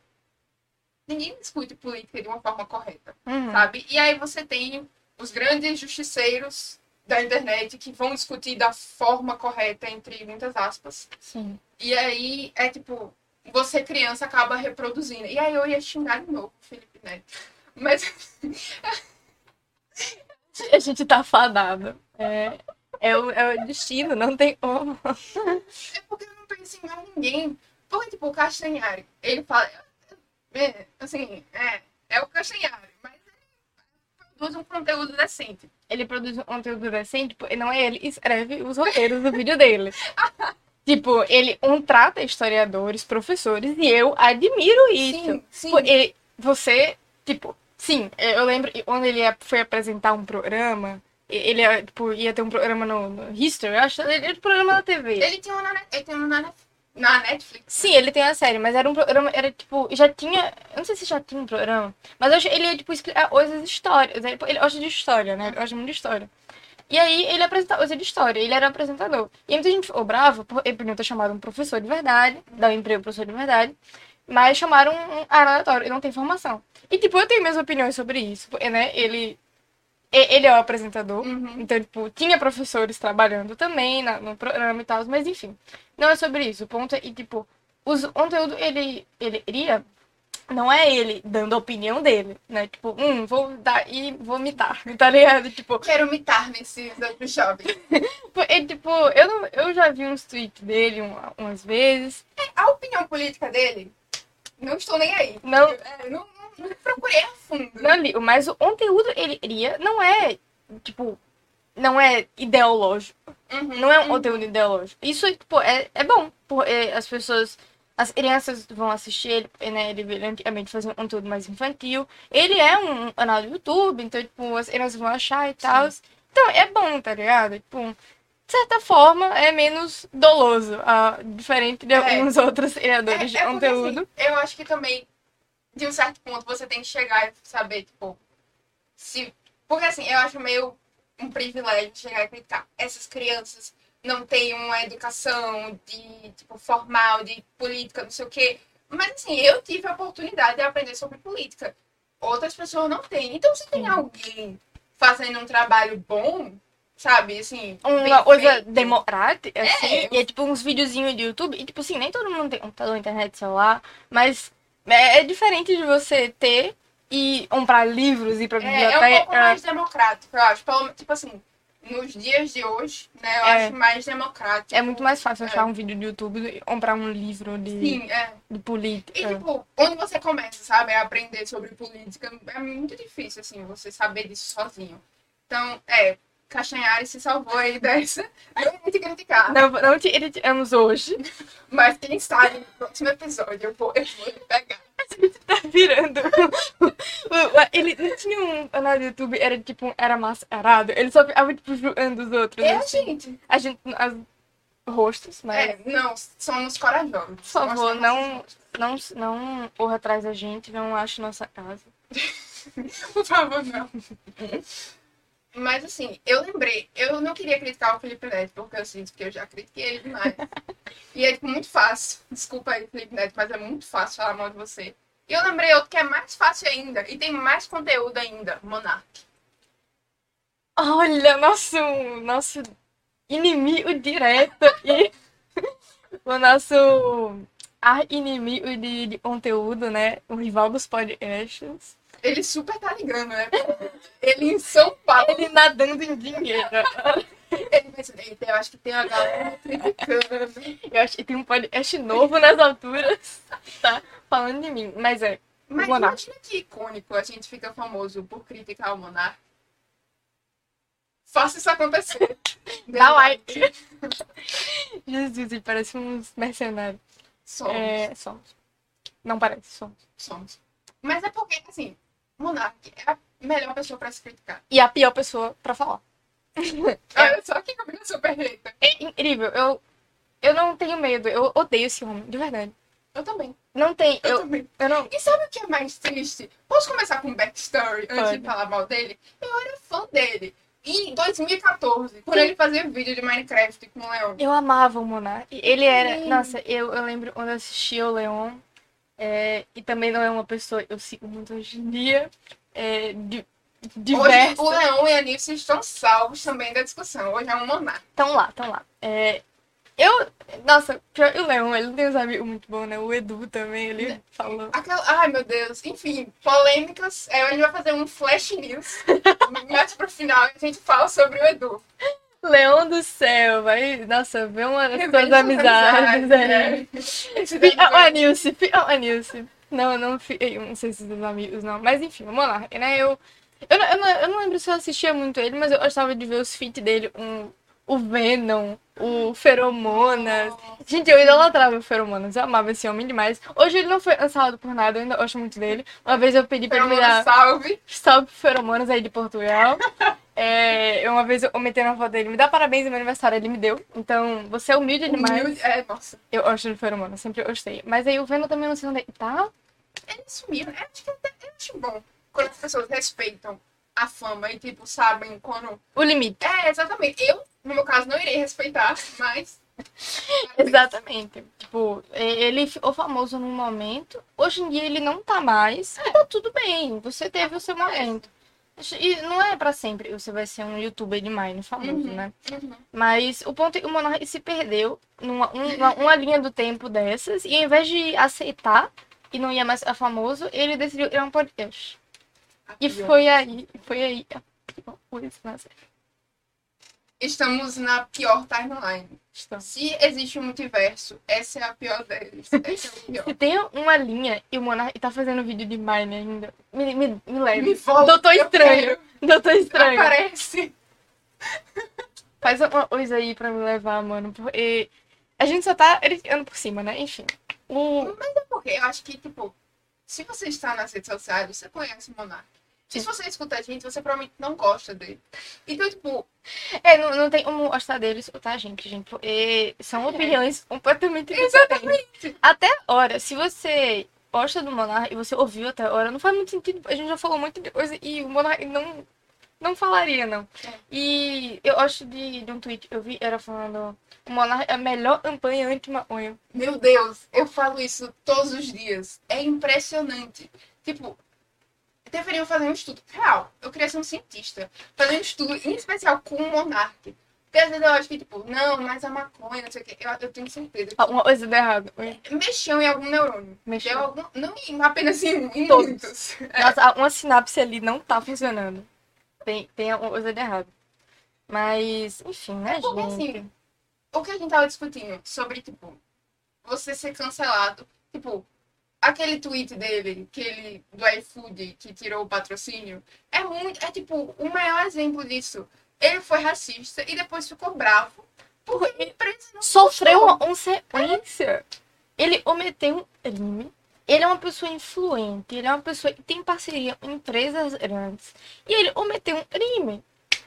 Ninguém discute política de uma forma correta. Uhum. sabe? E aí você tem os grandes justiceiros da internet que vão discutir da forma correta, entre muitas aspas. Sim. E aí é tipo, você criança acaba reproduzindo. E aí eu ia xingar de novo Felipe Neto. Mas <laughs> A gente tá fadado. É, é, o, é o destino, não tem como. é porque eu não penso em mais ninguém. Porque, tipo, o Castanhari, ele fala. É, assim, é, é o Castanhari, mas ele produz um conteúdo decente. Ele produz um conteúdo decente, tipo, não é ele escreve os roteiros do vídeo dele. <laughs> tipo, ele contrata historiadores, professores, e eu admiro isso. Sim, sim. Tipo, ele, você, tipo, sim, eu lembro quando ele foi apresentar um programa, Ele tipo, ia ter um programa no, no History, eu acho. Ele era um programa na TV. Ele tem um na, ele tem um na, na Netflix. Sim, ele tem a série, mas era um programa, era tipo, já tinha, eu não sei se já tinha um programa, mas ele ia, tipo, explicar coisas de história, ele, ele gosta de história, né, ele gosta muito de história. E aí ele apresentava coisa de história, ele era apresentador. E muita gente ficou brava, ele podiam ter chamado um professor de verdade, dar um emprego pro professor de verdade, mas chamaram um aleatório, e não tem informação. E tipo, eu tenho minhas opiniões sobre isso, né, ele, ele é o apresentador, Uhum. então, tipo, tinha professores trabalhando também na- no programa e tal, mas enfim. Não é sobre isso. O ponto é que, tipo, os- o conteúdo, ele, ele iria. Não é ele dando a opinião dele, né? Tipo, hum, vou dar e vou imitar, <laughs> tá ligado? Tipo, Quero imitar nesses outros jovens. <laughs> ele, tipo eu, não, eu já vi uns tweets dele um- umas vezes. A opinião política dele, não estou nem aí. Não. É, não, não procurei a fundo. Não li, mas o conteúdo ele iria não é, tipo, não é ideológico. Uhum, Não é um uhum. conteúdo ideológico. Isso, tipo, é, é bom. Porque as pessoas. As crianças vão assistir ele, né? Ele antigamente fazer um conteúdo mais infantil. Ele é um canal do YouTube, então, tipo, as crianças vão achar e tal. Então, é bom, tá ligado? Tipo, de certa forma, é menos doloso. ah, diferente de É. alguns outros criadores de É, é porque, conteúdo. assim, eu acho que também, de um certo ponto, você tem que chegar e saber, tipo, se. Porque assim, eu acho meio um privilégio chegar e criticar. Essas crianças não têm uma educação de, tipo, formal, de política, não sei o quê. Mas assim, eu tive a oportunidade de aprender sobre política. Outras pessoas não têm. Então, se tem alguém fazendo um trabalho bom, sabe, assim. Uma coisa democrática, assim, É. e é tipo uns videozinhos de YouTube, e tipo assim, nem todo mundo tem computador, internet, celular, mas é, é diferente de você ter e comprar livros e ir pra É, é um biblioteca. pouco mais democrático, eu acho. Pelo- tipo assim, nos dias de hoje, né, eu É. acho mais democrático. É muito mais fácil É. achar um vídeo do YouTube do que comprar um livro de, Sim, é. de E, política. tipo, onde você começa, sabe, a aprender sobre política, é muito difícil, assim, você saber disso sozinho. Então, é, Castanhari se salvou aí dessa. Eu ia te criticar. Não, não te criticamos hoje. Mas quem sabe no próximo episódio eu vou, eu vou lhe pegar. Tá virando. Ele não tinha um canal do YouTube, era tipo, era mascarado. Ele só ficava, tipo, julgando os outros. É, assim. gente. A gente. As rostos, mas. É, não, somos corajosos. Por favor, não, não, não corra atrás da gente, não ache nossa casa. <laughs> Por favor, não. <laughs> Mas assim, eu lembrei, eu não queria criticar o Felipe Neto, porque eu sinto que eu já critiquei ele demais. <laughs> e é tipo, muito fácil. Desculpa aí, Felipe Neto, mas é muito fácil falar mal de você. E eu lembrei outro que é mais fácil ainda, e tem mais conteúdo ainda, Monark. Olha, nosso, nosso inimigo direto e <laughs> o nosso inimigo de, de conteúdo, né? O rival dos podcasts. Ele super tá ligando, né? Ele em São Paulo, Ele nadando em dinheiro. ele eu acho que tem uma galera criticando. Eu acho que tem um podcast novo nas alturas, tá? Falando de mim. Mas é, Mas imagina que icônico a gente fica famoso por criticar o Monark. Faça isso acontecer. dá like. Jesus, ele parece uns mercenários. Somos. É, somos. Não parece, somos. Somos. Mas é porque, assim, Monark é a melhor pessoa pra se criticar. E a pior pessoa pra falar. <laughs> Olha só que combinação perfeita. É incrível. Eu, eu não tenho medo. Eu odeio esse homem, de verdade. Eu também. Não tem. Eu, Eu, também. eu não. E sabe o que é mais triste? Posso começar com um backstory antes Pode. de falar mal dele? Eu era fã dele. Em 2014, quando ele fazia vídeo de Minecraft com o Leon. Eu amava o Monark. Ele era. Sim. Nossa, eu, eu lembro quando eu assistia o Leon. É, e também não é uma pessoa eu sigo muito hoje em dia. É, de, Hoje o Leon e a Nilce estão salvos também da discussão. Hoje é um Monark. Estão lá, estão lá. É, eu. Nossa, pior o Leon, ele tem uns amigos muito bons, né? O Edu também, ele falou. Aquela... Ai, meu Deus. Enfim, polêmicas. É, a gente vai fazer um flash news. <laughs> Mas pro final a gente fala sobre o Edu. Leão do céu, vai. Nossa, vê uma das Revele suas amizades. amizades, é. é. A <laughs> Nilce, fica a Nilce. Não, não, não sei se dos amigos, não. Mas enfim, vamos lá. Né? Eu, eu, não, eu, não, eu não lembro se eu assistia muito ele, mas eu gostava de ver os feats dele. Um, o Venom, o Feromonas. Gente, eu idolatrava o Feromonas. Eu amava esse homem demais. Hoje ele não foi lançado por nada, eu ainda gosto muito dele. Uma vez eu pedi pra ele me dar salve. salve pro Feromonas aí de Portugal. <laughs> É, uma vez eu comentei na foto dele, me dá parabéns no meu aniversário, ele me deu. Então, você é humilde demais. Humilde, é, nossa. Eu gosto do feromona, sempre gostei. Mas aí o Venom também não sei onde é tá. Ele sumiu. Eu acho que até, acho bom quando as pessoas respeitam a fama e, tipo, sabem quando. O limite. É, exatamente. Eu, no meu caso, não irei respeitar, <laughs> mas. <laughs> Exatamente. Tipo, ele ficou famoso num momento. Hoje em dia ele não tá mais. E tá tudo bem. Você teve o seu momento. E não é pra sempre você vai ser um youtuber de Mine famoso, Uhum. né? Uhum. Mas o ponto é que o Monark se perdeu numa um- uma, uma linha do tempo dessas. E ao invés de aceitar e não ia mais ficar famoso, ele decidiu criar um podcast. A E foi aí, foi aí a pior coisa na série. Estamos na pior timeline. Estamos. Se existe um multiverso, essa é a pior deles. <laughs> Essa é a pior. Se tem uma linha e o Monark tá fazendo vídeo de Mine ainda, me, me, me leve. Me volta, Doutor Estranho. quero. Doutor Estranho. Aparece. Faz uma coisa aí pra me levar, mano. Porque a gente só tá erificando por cima, né? Enfim. O... Mas é porque eu acho que, tipo, se você está nas redes sociais, você conhece o Monark. Se você escuta a gente, você provavelmente não gosta dele. Então, tipo, É, não, não tem como gostar deles, tá, gente? gente porque são opiniões completamente diferentes. exatamente. Até agora, se você gosta do Monark e você ouviu até agora, não faz muito sentido. A gente já falou muito de coisa e o Monark não, não falaria, não. É. E eu acho de, de um tweet eu vi, era falando o Monark é a melhor campanha anti-maconha. Meu Deus, eu falo isso todos os dias. É impressionante. Tipo, deveriam fazer um estudo real. Eu queria ser um cientista. Fazer um estudo, em especial com o Monark. Porque às vezes eu acho que, tipo, não, mas a maconha, não sei o quê. Eu, eu tenho certeza Alguma coisa deu errado. mexeu em algum neurônio. Mexeu. Algum, não em, apenas em, em Todos. muitos. <laughs> Nossa, uma sinapse ali não tá funcionando. Tem, tem alguma coisa de errado. Mas, enfim, né, É porque, gente? assim, o que a gente tava discutindo sobre, tipo, você ser cancelado, tipo, aquele tweet dele, que ele, do iFood, que tirou o patrocínio, é muito, é tipo, o maior exemplo disso. Ele foi racista e depois ficou bravo porque empresa Sofreu uma consequência. Ele ometeu um crime. Ele é uma pessoa influente. Ele é uma pessoa que tem parceria com empresas grandes. E ele ometeu um crime.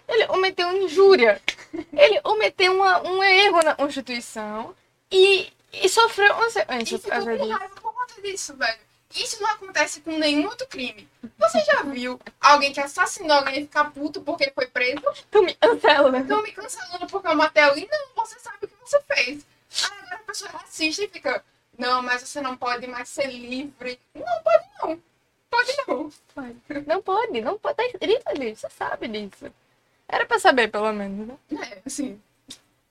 Ele ometeu injúria. <laughs> Ele ometeu uma, um erro na Constituição. E, e sofreu consequências por causa disso. Conta disso, velho. Isso não acontece com nenhum outro crime. Você já viu alguém que assassinou alguém e ficar puto porque foi preso? Tu me cancela, né? Estão me cancelando porque eu matei alguém? Não, você sabe o que você fez. Aí agora a pessoa é racista e fica, não, mas você não pode mais ser livre. Não, pode não. Pode não. Não pode, não pode. Tá escrito ali, você sabe disso. Era pra saber, pelo menos, né? É, assim.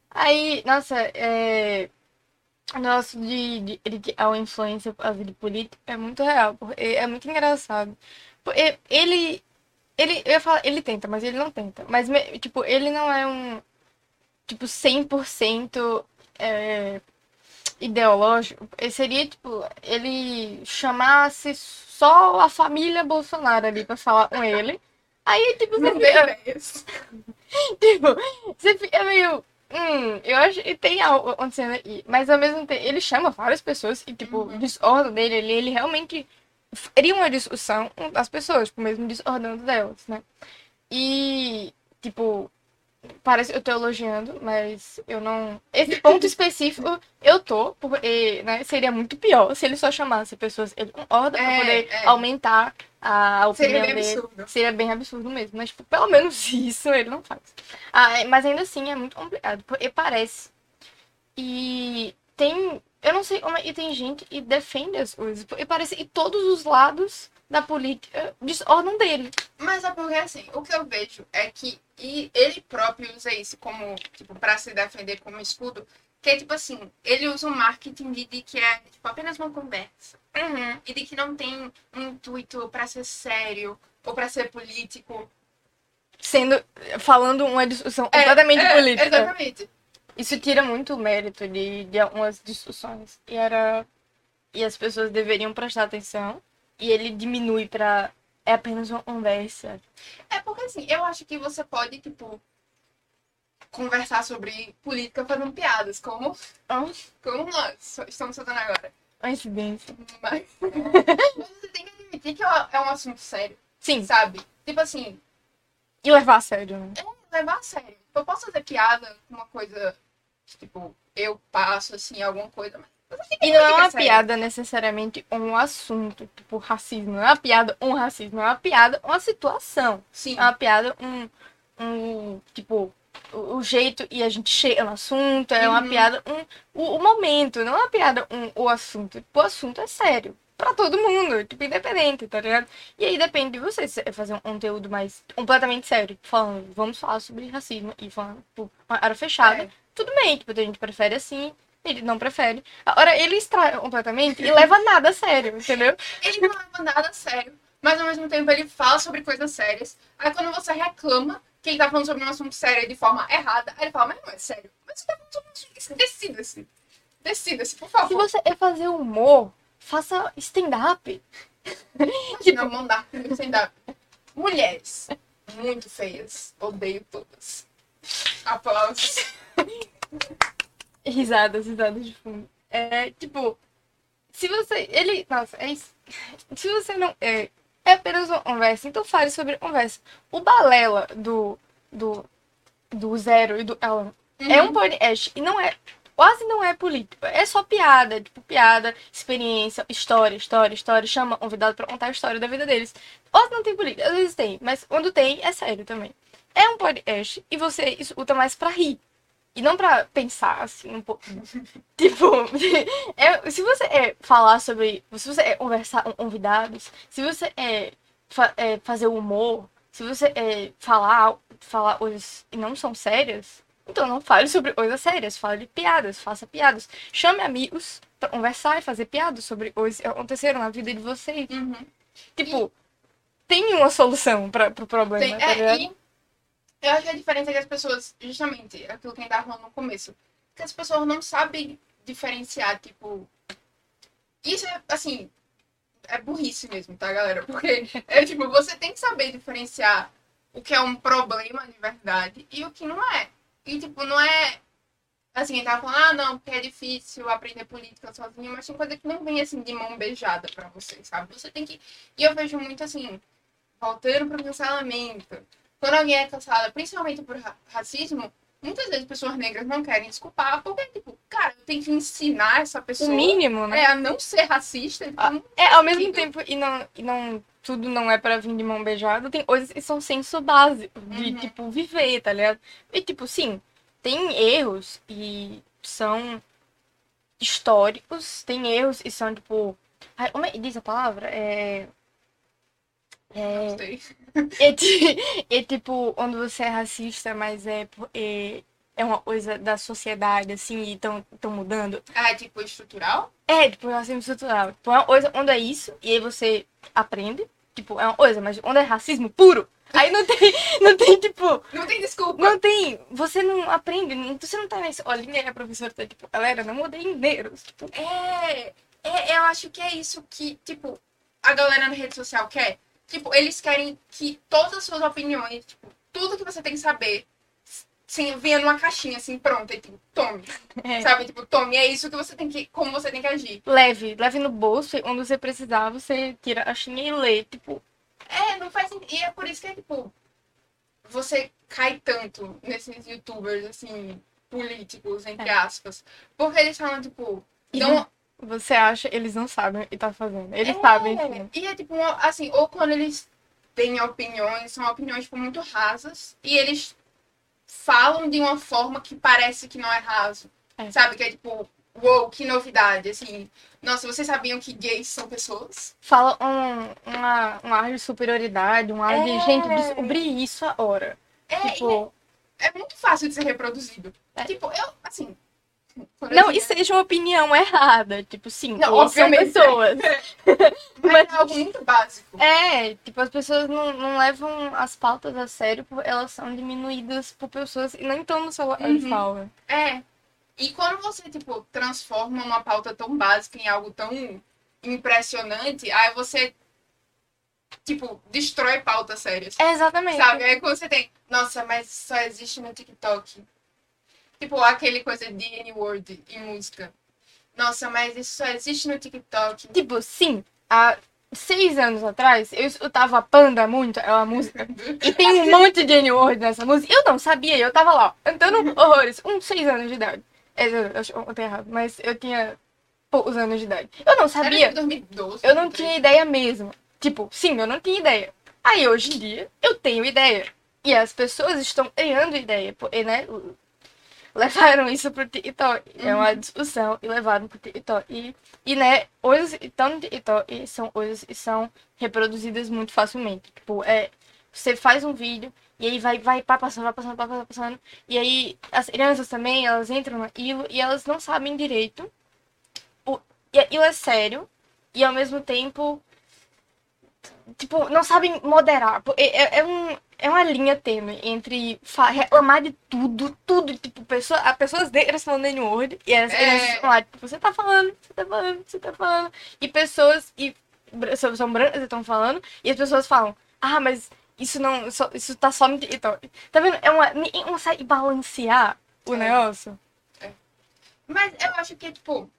Aí, nossa, é. O negócio de, de ele que é uma influência causa de política é muito real, porque é muito engraçado. Porque ele. Ele, eu ia falar, ele tenta, mas ele não tenta. Mas, tipo, ele não é um. Tipo, 100% é, ideológico. Ele seria, tipo, ele chamasse só a família Bolsonaro ali pra falar com ele. Aí, tipo, você ideias. <laughs> Tipo, você fica meio. Hum, eu acho que tem algo acontecendo aí. Mas ao mesmo tempo, ele chama várias pessoas e, tipo, Uhum. discorda dele. Ele, ele realmente cria uma discussão com as pessoas, tipo, mesmo discordando delas, né? E, tipo, parece eu tô elogiando, mas eu não. Esse ponto específico eu tô, porque, né, seria muito pior se ele só chamasse pessoas ele concorda pra É, poder é. aumentar a opinião Seria bem dele. absurdo. Seria bem absurdo mesmo, mas tipo, pelo menos <laughs> isso ele não faz. Ah, é- mas ainda assim é muito complicado, porque parece. E tem. Eu não sei como. E tem gente que defende as coisas. Porque parece que todos os lados da política discordam dele. Mas é porque, assim, o que eu vejo é que e ele próprio usa isso como, tipo, pra se defender como escudo. Que é, tipo assim, ele usa um marketing de, de que é, tipo, apenas uma conversa. E de que não tem um intuito pra ser sério ou pra ser político. Sendo. falando uma discussão completamente É, política. Exatamente. Isso tira muito mérito de, de algumas discussões. E era. E as pessoas deveriam prestar atenção. E ele diminui pra. É apenas uma conversa. É porque, assim, eu acho que você pode, tipo, conversar sobre política fazendo piadas, como, Ah, como nós estamos fazendo agora. coincidência. Mas, mas <laughs> você tem que admitir que é um- é um assunto sério, Sim, sabe? Tipo assim, E levar a sério, né? levar a sério. Eu posso fazer piada com uma coisa que, tipo, eu passo, assim, alguma coisa, mas. E não é uma piada necessariamente um assunto, tipo racismo. Não é uma piada um racismo, é uma piada uma situação. Sim. É uma piada um, um tipo, o, o jeito e a gente chega no assunto. É uma Uhum. piada um, o, o momento, não é uma piada um, o assunto. Tipo, o assunto é sério. Pra todo mundo, tipo, independente, tá ligado? E aí depende de você se fazer um conteúdo mais completamente sério. Falando, vamos falar sobre racismo e falando, tipo, uma área fechada. É. Tudo bem, tipo, a gente prefere assim, ele não prefere. Agora, ele extrai completamente e leva nada a sério, entendeu? Ele não leva nada a sério, mas ao mesmo tempo ele fala sobre coisas sérias. Aí quando você reclama que ele tá falando sobre um assunto sério de forma errada, aí ele fala, mas não é sério. Mas você tá falando sobre um assunto. Decida-se. Decida-se, por Se favor. você é fazer humor, faça stand-up. Imagina mandar stand-up. Mulheres muito feias. Odeio todas. Aplausos. Risadas, risadas de fundo. É, tipo, se você. Ele. Nossa, é isso. <laughs> Se você não. É, é apenas uma conversa, então fale sobre conversa. O Balela do. do. do Zero e do Alan é um podcast e não é. Quase não é político. É só piada, tipo, piada, experiência, história, história, história. Chama convidado pra contar a história da vida deles. Quase não tem política, às vezes tem, mas quando tem, é sério também. É um podcast e você escuta mais pra rir. E não pra pensar, assim, um pouco. <laughs> tipo, <laughs> é- se você é falar sobre. Se você é conversar com convidados, se você é, fa- é fazer humor, se você é falar, falar coisas e não são sérias, então não fale sobre coisas sérias, fale de piadas, faça piadas. Chame amigos pra conversar e fazer piadas sobre coisas que aconteceram na vida de vocês. Uhum. Tipo, tem uma solução pra, pro problema, Tem- tá é, e eu acho que a diferença é que as pessoas, justamente, aquilo que a gente tava falando no começo, que as pessoas não sabem diferenciar, tipo. Isso é, assim, é burrice mesmo, tá, galera? <laughs> Porque é tipo, você tem que saber diferenciar o que é um problema de verdade e o que não é. E, tipo, não é. Assim, gente tava falando, ah, não, porque é difícil aprender política sozinho, mas tem coisa que não vem assim de mão beijada pra você, sabe? Você tem que. E eu vejo muito assim, voltando pro cancelamento. Quando alguém é cancelada, principalmente por ra- racismo, muitas vezes pessoas negras não querem desculpar, porque, tipo, cara, eu tenho que ensinar essa O pessoa mínimo, né? é, a não ser racista. Então, É, ao mesmo sentido. tempo, e não, e não. Tudo não é pra vir de mão beijada, tem coisas que são senso básico, de, Uhum. tipo, viver, tá ligado? E, tipo, sim, tem erros e são históricos, tem erros e são, tipo. Ai, como é que diz a palavra? É. É, não <laughs> sei. é, ti- é tipo, quando você é racista, mas é, é, é uma coisa da sociedade, assim, e estão mudando. Ah, é tipo estrutural? É, tipo, racismo estrutural. Tipo, é uma coisa quando é isso, e aí você aprende. Tipo, é uma coisa, mas quando é racismo puro, aí não tem, <laughs> não tem, tipo, Não tem desculpa. não tem. Você não aprende, você não tá nessa olhinha e a professora tá, tipo, galera, não odeiem negros. Tipo, É, é, eu acho que é isso que, tipo, a galera na rede social quer. Tipo, eles querem que todas as suas opiniões, tipo, tudo que você tem que saber, sim, venha numa caixinha, assim, pronta, e tipo, tome. <laughs> é, Sabe? Tipo, tome, é isso que você tem que, como você tem que agir. leve, leve no bolso, e quando você precisar, você tira a chinha e lê. Tipo, É, não faz sentido. E é por isso que é, tipo, você cai tanto nesses youtubers, assim, políticos, entre aspas. Porque eles falam, tipo, E dão, você acha, eles não sabem que tá fazendo. Eles É, sabem, sim. E é tipo, assim, ou quando eles têm opiniões, são opiniões tipo, muito rasas, e eles falam de uma forma que parece que não é raso. É. Sabe? Que é tipo, uou, que novidade, assim. Nossa, vocês sabiam que gays são pessoas? Fala um, uma, um ar de superioridade, um ar de, É. gente, descobri isso agora. É, Tipo, e é muito fácil de ser reproduzido. É. Tipo, eu, assim. Não, e seja uma opinião errada. Tipo, sim, Não, são pessoas. <laughs> <laughs> Mas é algo muito básico. É, tipo, as pessoas não, não levam as pautas a sério porque elas são diminuídas por pessoas e nem estão no de Uhum. fala. É. E quando você, tipo, transforma uma pauta tão básica em algo tão impressionante, aí você, tipo, destrói pautas sérias. É, exatamente. Sabe? Aí quando você tem, nossa, mas só existe no TikTok. Tipo, aquele coisa de N-word em música. Nossa, mas isso só existe no TikTok. Tipo, sim, a, seis anos atrás, eu escutava Panda muito, é uma música. E tem um <laughs> monte de N-word nessa música. Eu não sabia, eu tava lá, cantando horrores, uns seis anos de idade. É, eu acho eu tô errado, mas eu tinha poucos anos de idade. Eu não sabia. Era 2012, Eu não 2013. tinha ideia mesmo. Tipo, sim, eu não tinha ideia. Aí hoje em dia, eu tenho ideia. E as pessoas estão criando ideia. Né? Levaram isso pro TikTok. É uma discussão e levaram pro TikTok. E, e né, coisas que estão no TikTok são coisas que são reproduzidas muito facilmente. Tipo, é. Você faz um vídeo e aí vai, vai pá, passando, vai passando, vai passando, vai passando. E aí as crianças também, elas entram naquilo e elas não sabem direito. O, e aquilo é sério. E ao mesmo tempo tipo, não sabem moderar. É, é, é um, é uma linha tênue entre reclamar de tudo, tudo, tipo, pessoa, as pessoas negras falando em Word e as É. crianças estão lá, tipo, você tá falando, você tá falando, você tá falando. E pessoas, e são, brancas e estão falando, e as pessoas falam, ah, mas isso não, só- isso tá só TikTok. Tá vendo? É uma, ninguém consegue balancear o É. negócio. Mas eu acho que, tipo.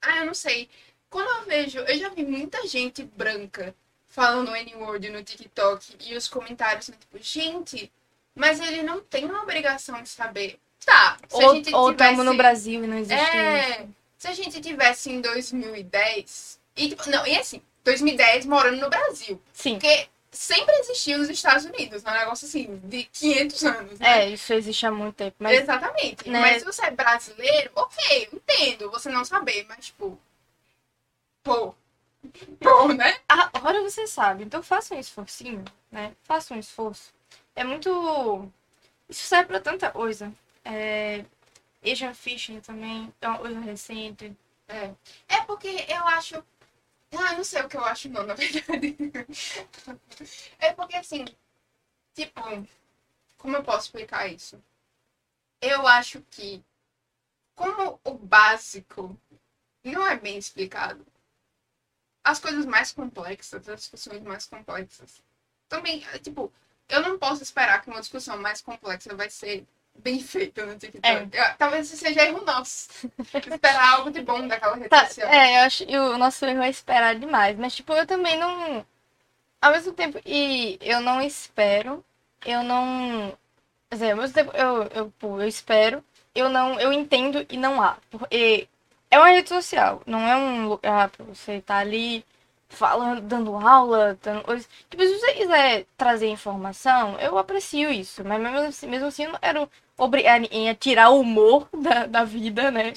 Ah, eu não sei. Quando eu vejo. Eu já vi muita gente branca falando N-word no TikTok e os comentários são tipo, gente, mas ele não tem uma obrigação de saber. Tá, se a Ou, gente ou tivesse... tamo no Brasil e não existe É, isso. se a gente tivesse em 2010. E, tipo, não, e assim, 2010 morando no Brasil. Sim. Porque sempre existiu nos Estados Unidos, é um negócio assim, de 500 anos, né? É, isso existe há muito tempo. Mas Exatamente. né? Mas se você é brasileiro, ok, entendo você não saber, mas tipo. Pô. Pô, né? Agora você sabe, então faça um esforcinho, né? Faça um esforço. É muito. Isso serve pra tanta coisa. É... Asian Fishing também é uma coisa recente. É porque eu acho. Ah, não sei o que eu acho, não, na <laughs> verdade. É porque assim. Tipo. Como eu posso explicar isso? Eu acho que. Como o básico não é bem explicado, as coisas mais complexas, as discussões mais complexas. Também, é, tipo, eu não posso esperar que uma discussão mais complexa vai ser bem feita no TikTok. Eu- Talvez isso seja erro nosso. <laughs> Esperar algo de bom daquela rede Tá, social. é, eu acho que o nosso erro é esperar demais. Mas, tipo, eu também não. Ao mesmo tempo, e eu não espero, eu não. Quer dizer, ao mesmo tempo, eu, eu, eu espero, eu não. Eu entendo e não há. Porque é uma rede social, não é um lugar pra você estar ali falando, dando aula, dando. Tipo, se você quiser trazer informação, eu aprecio isso. Mas mesmo assim, mesmo assim eu não quero obrigar ninguém a tirar o humor <laughs> da, da vida, né?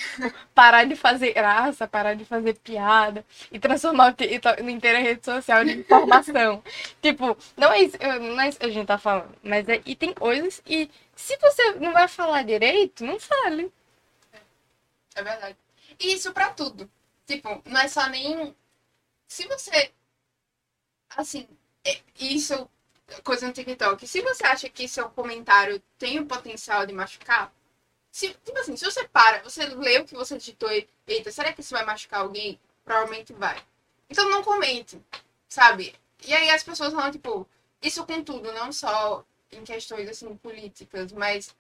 parar de fazer graça, parar de fazer piada e transformar o em inteira rede social de informação. <laughs> tipo, não é isso, não é isso que a gente tá falando. Mas é, e tem coisas e se você não vai falar direito, não fale. É verdade. E isso pra tudo. Tipo, não é só nem. Se você. Assim, é- isso. Coisa no TikTok. Se você acha que seu comentário tem o potencial de machucar. Se, tipo assim, se você para, você lê o que você digitou e. Eita, será que isso vai machucar alguém? Provavelmente vai. Então não comente, sabe? E aí as pessoas falam, tipo, isso com tudo, não só em questões assim políticas, mas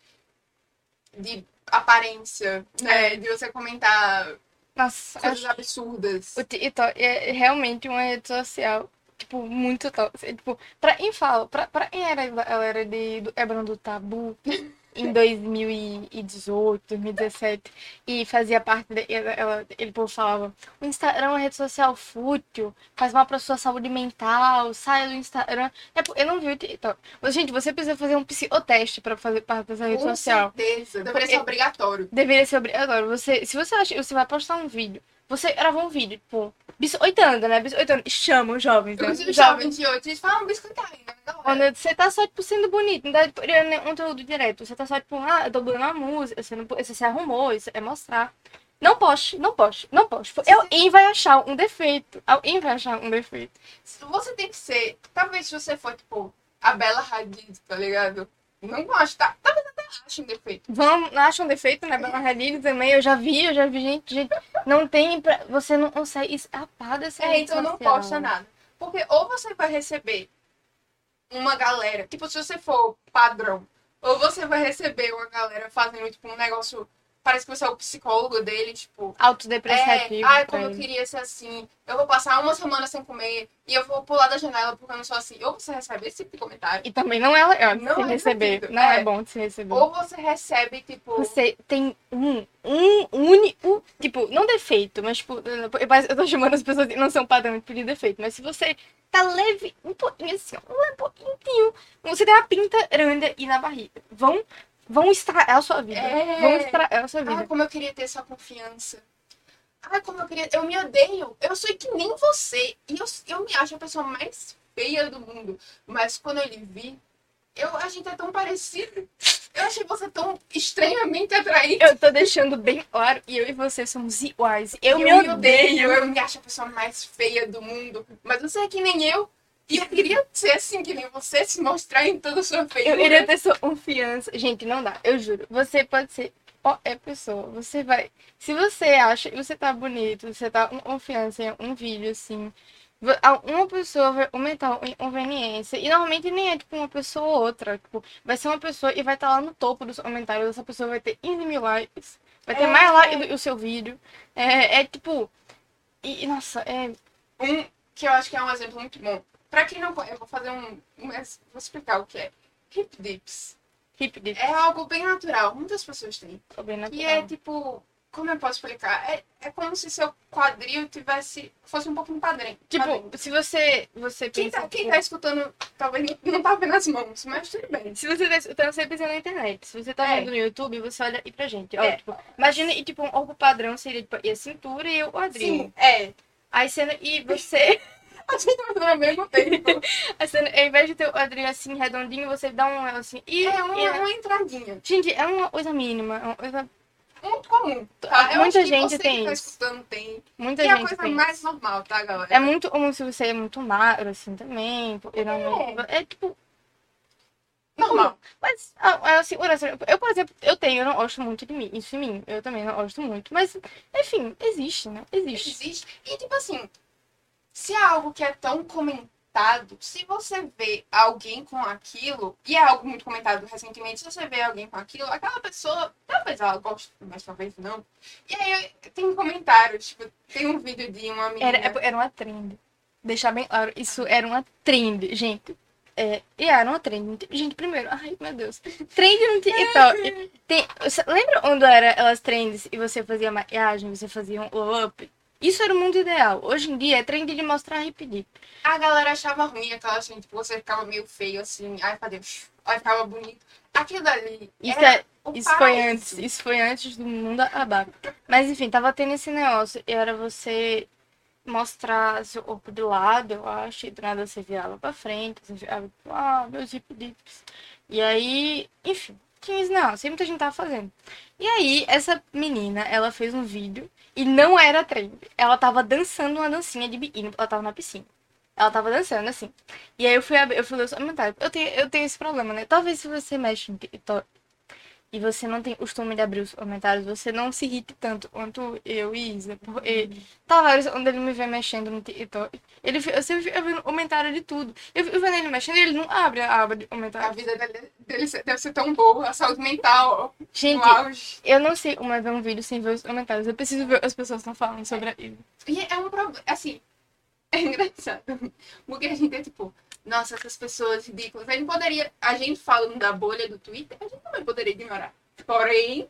de aparência, né? De você comentar Nossa, coisas absurdas. o TikTok é realmente uma rede social, tipo, muito tóxica. Tipo, pra quem fala, pra, pra quem era a galera de, do Quebrando do Tabu <laughs> em 2018, 2017, e fazia parte, de, ela, ela- ele povo falava, o Instagram é uma rede social fútil, faz mal pra sua saúde mental, saia do Instagram. É, eu não vi o TikTok. Mas, gente, você precisa fazer um psicoteste pra fazer parte dessa rede Com social. certeza. Deveria ser É- obrigatório. Deveria ser obrigatório. Você, se você acha você vai postar um vídeo, você gravou um vídeo, tipo, biscoitando, né? Biscoitando, chama os jovens, né? consigo Os chamar jovens. 28 eles falam biscoitar ainda, né? Quando você tá só, tipo, sendo bonito, não tá tipo, criando nenhum conteúdo direto. Você tá só, tipo, ah, eu tô uma música, você, não, você se arrumou, isso é mostrar. Não poste, não poste, não poste. Alguém vai achar um defeito. Alguém vai achar um defeito. Você tem que ser. Talvez se você for, tipo, a Bela Hadid, tá ligado? Não gosto, tá? Talvez até ache um defeito. Vão, acham defeito na Bela Hadid também. Eu já vi, eu já vi gente, gente. Não tem pra. Você não consegue escapar dessa É, então não posta nada. Porque ou você vai receber uma galera, tipo, se você for padrão, ou você vai receber uma galera fazendo, tipo, um negócio parece que você é o psicólogo dele, tipo. Autodepreciativo. É, ai, como eu queria ser assim. Eu vou passar uma semana sem comer e eu vou pular da janela porque eu não sou assim. Ou você recebe esse tipo de comentário, E também não é legal Não se é receber. Não é. é. bom de se receber. ou você recebe, tipo. Você tem um, um único, tipo, não defeito, mas tipo, eu tô chamando as pessoas que não são padrão de defeito, mas se você tá leve, um pouquinho assim, um pouquinho, você tem uma pinta grande e na barriga, vão, vão estragar a sua vida. É. Vão estragar a sua vida. Ai, como eu queria ter sua confiança. Ai, como eu queria. Eu me odeio. Eu sou que nem você. E eu, eu me acho a pessoa mais feia do mundo. Mas quando eu lhe vi, eu, a gente é tão parecido. Eu achei você tão estranhamente atraente. Eu tô deixando bem claro, e eu e você somos iguais. Eu, E me odeio. Eu me acho a pessoa mais feia do mundo. Mas você é que nem eu. E eu queria ser assim que nem você, se mostrar em toda a sua Eu feiura. iria ter sua confiança. Gente, não dá, eu juro. Você pode ser qualquer pessoa. Você vai. Se você acha que você tá bonito, você tá com confiança em um vídeo, assim. Uma pessoa vai aumentar a inconveniência. E normalmente nem é tipo uma pessoa ou outra. Tipo, vai ser uma pessoa e vai estar lá no topo dos comentários. Essa pessoa vai ter 15 mil likes. Vai ter É. mais likes do o seu vídeo. É, é tipo. E, nossa, é. Um que eu acho que é um exemplo muito bom. Pra quem não conhece, eu vou fazer um. um- Vou explicar o que é. Hip dips. Hip dip. É algo bem natural. Muitas pessoas têm. bem E natural. é tipo. Como eu posso explicar? É, é como se seu quadril tivesse. fosse um pouquinho padrão. Tipo, se você, você Quem pensa. tá, quem tá escutando, talvez não- tá vendo as mãos, mas tudo bem. Se você tá escutando, você precisa na internet. Se você tá É. vendo no YouTube, você olha aí pra gente. Ó, É. tipo, imagina, e tipo, um padrão seria tipo, e a cintura e o quadril. Sim, é. Aí sendo, e você, <laughs> A gente tá fazendo ao mesmo tempo. sendo, ao invés de ter o quadril assim, redondinho, você dá um assim. E, É uma, e- uma entradinha. Gente, é uma coisa mínima. é uma coisa- Muito comum. Tá? Eu Muita gente você tem que tá tem. muita E é a gente coisa tem. mais normal, tá, galera? É muito comum se você é muito magro, assim, também. porque não- É, tipo, normal. Mas, ah, a segurança. Eu, por exemplo, eu tenho, eu não gosto muito de mim. Isso em mim. Eu também não gosto muito. Mas, enfim, existe, né? Existe. Existe. E tipo assim, se é algo que é tão comentado, se você vê alguém com aquilo, e é algo muito comentado recentemente, se você vê alguém com aquilo, aquela pessoa, talvez ela goste, mas talvez não. E aí tem comentários, tipo, tem um vídeo de uma menina. Era, era uma trend. Deixar bem claro, isso era uma trend, gente. É, e era uma trend. Gente, primeiro, ai meu Deus. Trend no TikTok. <laughs> Tem, lembra quando era elas trends e você fazia maquiagem, você fazia um up? Isso era o mundo ideal. Hoje em dia é trend de mostrar hip dip. A galera achava ruim aquela assim, tipo, você ficava meio feio assim, ai fazia, aí ficava bonito. Aquilo dali. Isso, era é, isso foi antes. Isso foi antes do mundo acabar. Mas enfim, tava tendo esse negócio. E era você mostrar seu corpo de lado, eu acho, e do nada você virava pra frente, você virava, tipo, ah, meus hip dips. E aí, enfim, tinha isso não, sempre muita gente tava fazendo. E aí, essa menina, ela fez um vídeo e não era trend. Ela tava dançando uma dancinha de biquíni, ela tava na piscina. Ela tava dançando assim. E aí eu fui, eu fui ler os comentários. Eu tenho, eu tenho esse problema, né? Talvez se você mexe TikTok e você não tem costume de abrir os comentários, você não se irrite tanto quanto eu e Isa. Porque Tavares, quando ele me vê mexendo no TikTok, ele, eu sempre fico vendo comentário de tudo. Eu fico vendo ele mexendo e ele não abre a aba de A comentário. vida dele, dele deve ser tão boa, a saúde mental, Gente, eu não sei como é ver um vídeo sem ver os comentários. Eu preciso ver o que as pessoas estão falando sobre ele. E é um problema, assim, é <laughs> engraçado. Porque a gente é tipo, nossa, essas pessoas ridículas. A gente poderia, a gente falando da bolha do Twitter, a gente também poderia ignorar. Porém,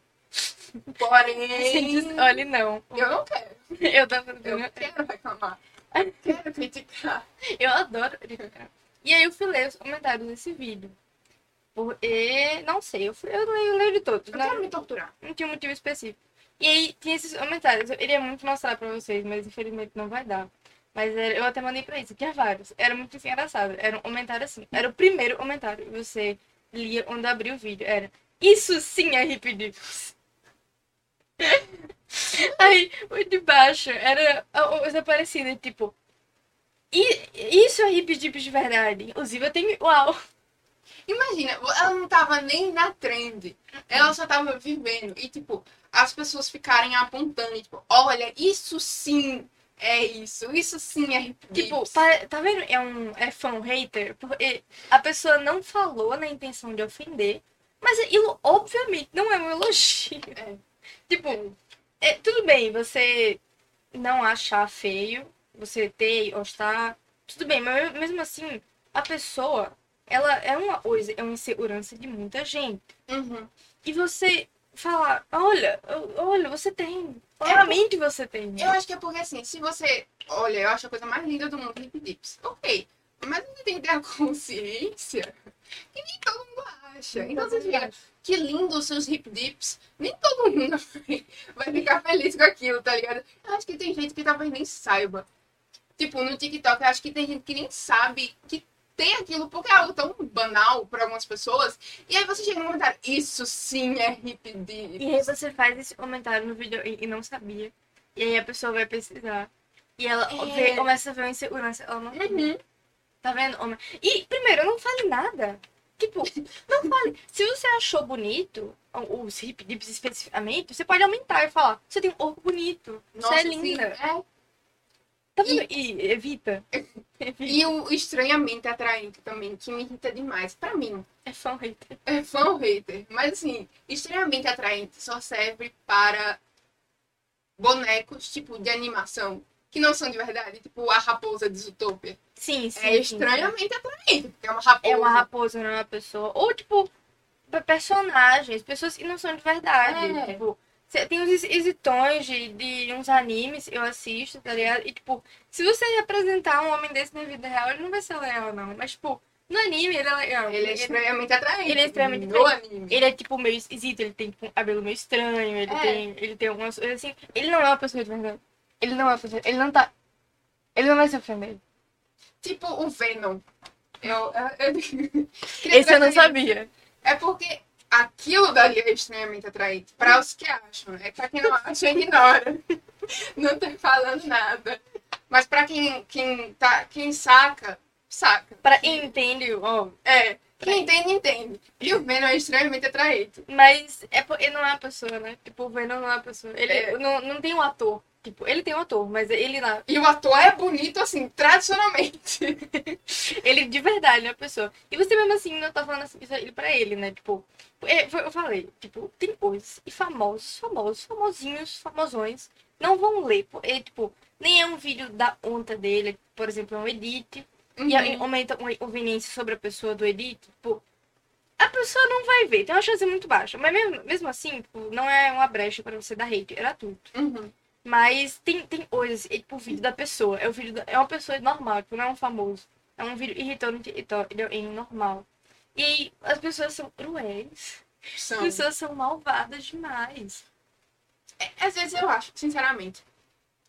porém, Olha, não. eu não quero. <laughs> Eu tava Eu quero reclamar. Eu quero criticar. Eu adoro criticar. E aí eu fui ler os comentários desse vídeo. Porque, não sei, eu, fui, eu leio, leio de todos, Eu né? quero me torturar. Não tinha um motivo específico. E aí tinha esses comentários. Eu queria muito mostrar pra vocês, mas infelizmente não vai dar. Mas eu até mandei pra isso, tinha vários. Era muito engraçado. Era um comentário assim. Era o primeiro comentário você lia quando abriu o vídeo. Era Isso sim é hip dips. <laughs> Aí, o de baixo era uma coisa parecida, tipo. "I- Isso é hip dips de verdade. Inclusive eu tenho. Uau! Imagina, ela não tava nem na trend. Ela só tava vivendo. E, tipo, as pessoas ficarem apontando. e, Tipo, olha, isso sim é isso. Isso sim é Tipo, dips. tá, tá vendo? É um é fã hater, porque a pessoa não falou na intenção de ofender, mas aquilo obviamente não é um elogio. É. Tipo, é, tudo bem você não achar feio, você ter, gostar, tudo bem, mas mesmo assim, a pessoa, ela é uma coisa, é uma insegurança de muita gente. Uhum. E você falar, olha, olha, você tem. Realmente você tem. Eu acho que é porque assim, se você. Olha, eu acho a coisa mais linda do mundo hip dips. Ok. Mas você tem que ter a consciência que nem todo mundo acha. Então você fica, que lindo os seus hip dips. Nem todo mundo <laughs> vai ficar feliz com aquilo, tá ligado? Eu acho que tem gente que talvez nem saiba. Tipo, no TikTok, eu acho que tem gente que nem sabe que tem aquilo porque é algo tão banal para algumas pessoas. E aí você chega no comentário, isso sim é hip dip. E aí você faz esse comentário no vídeo e não sabia. E aí a pessoa vai pesquisar. E ela É. vê- começa a ver uma insegurança. Ela não Uhum. Tá vendo? Homem? E, primeiro, não fale nada. Tipo, não fale. Se você achou bonito, os hip dips especificamente, você pode aumentar e falar: você tem um corpo bonito, você é sim, linda. é. Tá vendo? E evita. Evita. E o estranhamente atraente também, que me irrita demais. Pra mim, É fã hater. é fã ou hater. Mas assim, estranhamente atraente só serve para bonecos, tipo, de animação, que não são de verdade. Tipo, a raposa de Zootopia. Sim, sim. É sim, estranhamente atraente, porque é uma raposa. É uma raposa, não é uma pessoa. Ou, tipo, pe- personagens, pessoas que não são de verdade. É. Tipo, tem uns exitões de, de uns animes, eu assisto, tá ligado? E, tipo, se você representar um homem desse na vida real, ele não vai ser legal, não. Mas, tipo, no anime ele é legal. Ele é estranhamente atraente. Ele é extremamente no anime. Ele é, tipo, meio esquisito, ele tem tipo, um cabelo meio estranho, ele É. tem. Ele tem algumas coisas assim. Ele não é uma pessoa de verdade. Ele não é uma pessoa. Ele não tá. Ele não vai se ofender. Tipo o Venom. Eu, eu, eu... <laughs> Esse eu não sabia. É porque aquilo dali é extremamente atraente. Para os que acham. É para quem não acha, ignora. <laughs> Não tô falando nada. Mas para quem, quem, tá, quem saca, saca. Pra entende, ó. É. Quem entende, entende. E o Venom é extremamente atraente. Mas é ele não é uma pessoa, né? Tipo, o Venom não é uma pessoa. Ele É. não, não tem um ator. Tipo, ele tem um ator, mas ele não. E o ator é bonito, assim, tradicionalmente. <laughs> Ele de verdade é uma pessoa. E você mesmo assim não tá falando assim, isso aí pra ele, né? Tipo, é, eu falei, tipo, tem coisas. E famosos, famosos, famosinhos, famosões, não vão ler. É, tipo, nem é um vídeo da conta dele, por exemplo, é um edit. E Uhum. aumenta uma conveniência sobre a pessoa do edit, tipo, a pessoa não vai ver, tem uma chance muito baixa. Mas mesmo, mesmo assim, tipo, não é uma brecha pra você dar hate, era tudo. Uhum. Mas tem, tem coisas, é tipo o vídeo da pessoa, é o vídeo da- é uma pessoa normal, tipo, não é um famoso. É um vídeo irritante é normal. E aí, as pessoas são cruéis, as São. pessoas são malvadas demais. Às vezes eu acho, sinceramente.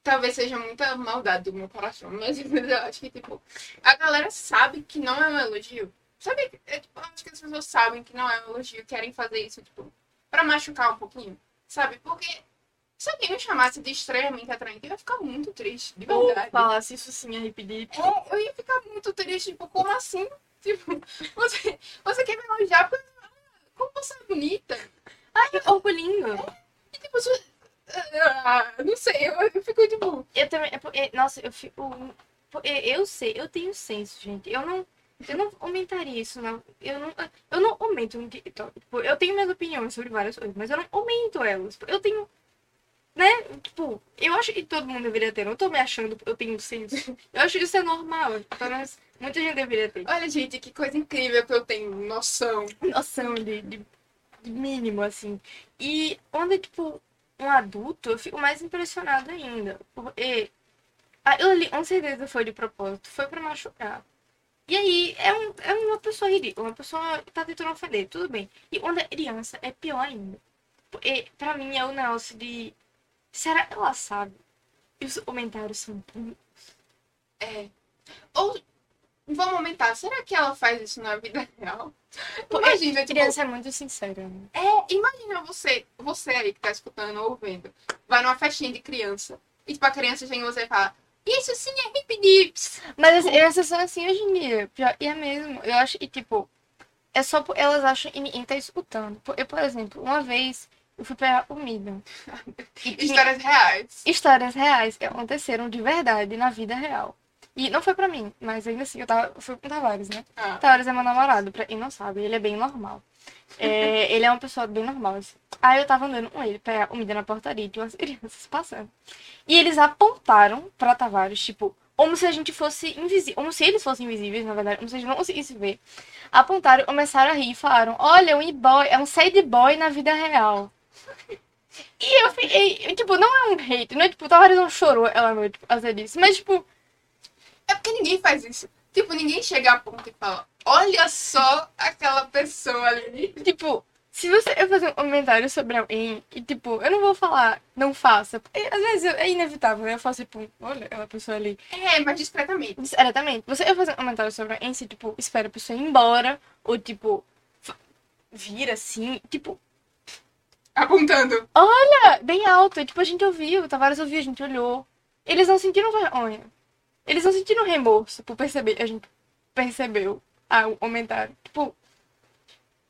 Talvez seja muita maldade do meu coração, <laughs> mas eu acho que, tipo, a galera sabe que não é um elogio. Sabe? É, tipo, eu acho que as pessoas sabem que não é um elogio, querem fazer isso, tipo, pra machucar um pouquinho. Sabe? Porque se alguém me chamasse de extremamente atraente, eu ia ficar muito triste, de Ou verdade. falasse isso sim a repetir. É, eu ia ficar muito triste, tipo, como assim? Tipo, você, você quer me elogiar porque como você é bonita? Ai, corpo lindo. E tipo, você, ah, não sei, eu, eu fico tipo. Eu também, é nossa, eu fico. Eu sei, eu tenho senso, gente. Eu não. Eu não aumentaria isso, não. Eu não, eu não aumento. Tipo, eu tenho minhas opiniões sobre várias coisas, mas eu não aumento elas. Eu tenho. Né? Tipo, eu acho que todo mundo deveria ter. Não tô me achando, eu tenho senso. Eu acho que isso é normal. Pelo menos muita gente deveria ter. Olha, gente, que coisa incrível que eu tenho noção. Noção de, de, de mínimo, assim. E é, tipo, um adulto, eu fico mais impressionada ainda. Porque. Ah, eu li, com certeza foi de propósito, foi pra machucar. E aí, é, um, é uma pessoa ridícula, uma pessoa que tá tentando ofender, tudo bem. E quando é criança, é pior ainda. Porque, pra mim, é o negócio de. Será que ela sabe? E os comentários são bonitos. É. Ou, vamos aumentar, será que ela faz isso na vida real? Imagina, tipo, Criança é muito sincera, né? é, imagina você, você aí que tá escutando ou vendo, vai numa festinha de criança, e tipo, a criança chega em você e fala, isso sim é hip dips. Mas as crianças são assim hoje em dia. E é mesmo. Eu acho que, tipo, é só por elas acham que ninguém tá escutando. Eu, por exemplo, uma vez eu fui pegar comida. E <laughs> Histórias reais. histórias reais que aconteceram de verdade na vida real. E não foi pra mim, mas ainda assim, eu tava, fui com o Tavares, né? Ah. Tavares é meu namorado, pra quem não sabe, ele é bem normal. É, <laughs> ele é uma pessoa bem normal, assim. Aí eu tava andando com ele, pegar comida na portaria tinha umas crianças passando. E eles apontaram pra Tavares, tipo, como se a gente fosse invisível, como se eles fossem invisíveis, na verdade, como se a gente não conseguisse ver. Apontaram, começaram a rir e falaram: Olha, um e-boy, é um sad boy na vida real. E eu fiquei, tipo, não é um hate, não é tipo, Tavares não chorou ela noite por causa disso, mas tipo, É porque ninguém faz isso. Tipo, ninguém chega a ponto e fala, olha só aquela pessoa ali. Tipo, se você eu fazer um comentário sobre alguém e, tipo, eu não vou falar, não faça. Porque às vezes é inevitável, né? Eu faço, tipo, olha aquela pessoa ali. É, mas discretamente. Diretamente. Você eu fazer um comentário sobre alguém, se, tipo, espera a pessoa ir embora, ou, tipo, vira assim, tipo, Apontando. olha, bem alto. Tipo, a gente ouviu, o Tavares ouviu, a gente olhou. Eles não sentiram vergonha. Eles não sentiram remorso por perceber, a gente percebeu ah, o comentário. Tipo,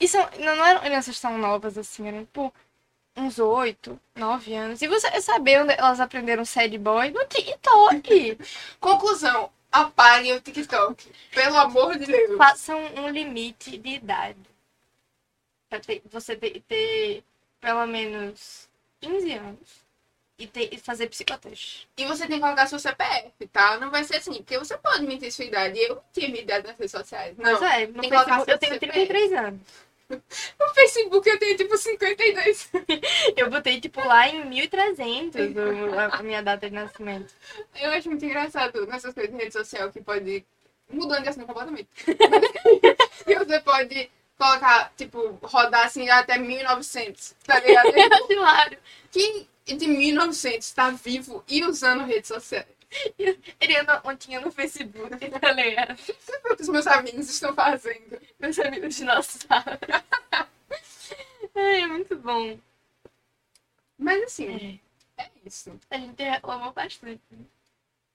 isso não, não eram crianças tão novas assim, eram tipo uns oito, nove anos. E você saber onde elas aprenderam sad boy? No TikTok. <laughs> Conclusão. Apaguem o TikTok. Pelo amor de Deus. Façam um limite de idade. Pra ter- você ter, ter pelo menos 15 anos e, ter, e fazer psicoteste. E você tem que colocar seu CPF, tá? Não vai ser assim. Porque você pode mentir sua idade. Eu tinha minha idade nas redes sociais. Não. Mas é, no tem Facebook, eu tenho CPF. 33 anos. <laughs> No Facebook eu tenho tipo 52. <laughs> Eu botei, tipo, lá em 1300 o- a a minha data de nascimento. Eu acho muito engraçado nessas coisas de rede social que pode. Mudando de assunto completamente. <laughs> e você pode colocar, tipo, rodar assim até 1900, tá ligado? <laughs> É hilário. Quem de 1900 tá vivo e usando redes sociais? Ele anda ontem no Facebook, tá ligado? O que os meus amigos estão fazendo? Meus amigos dinossauros. <laughs> Ai, é muito bom. Mas assim, é isso. A gente reclamou bastante.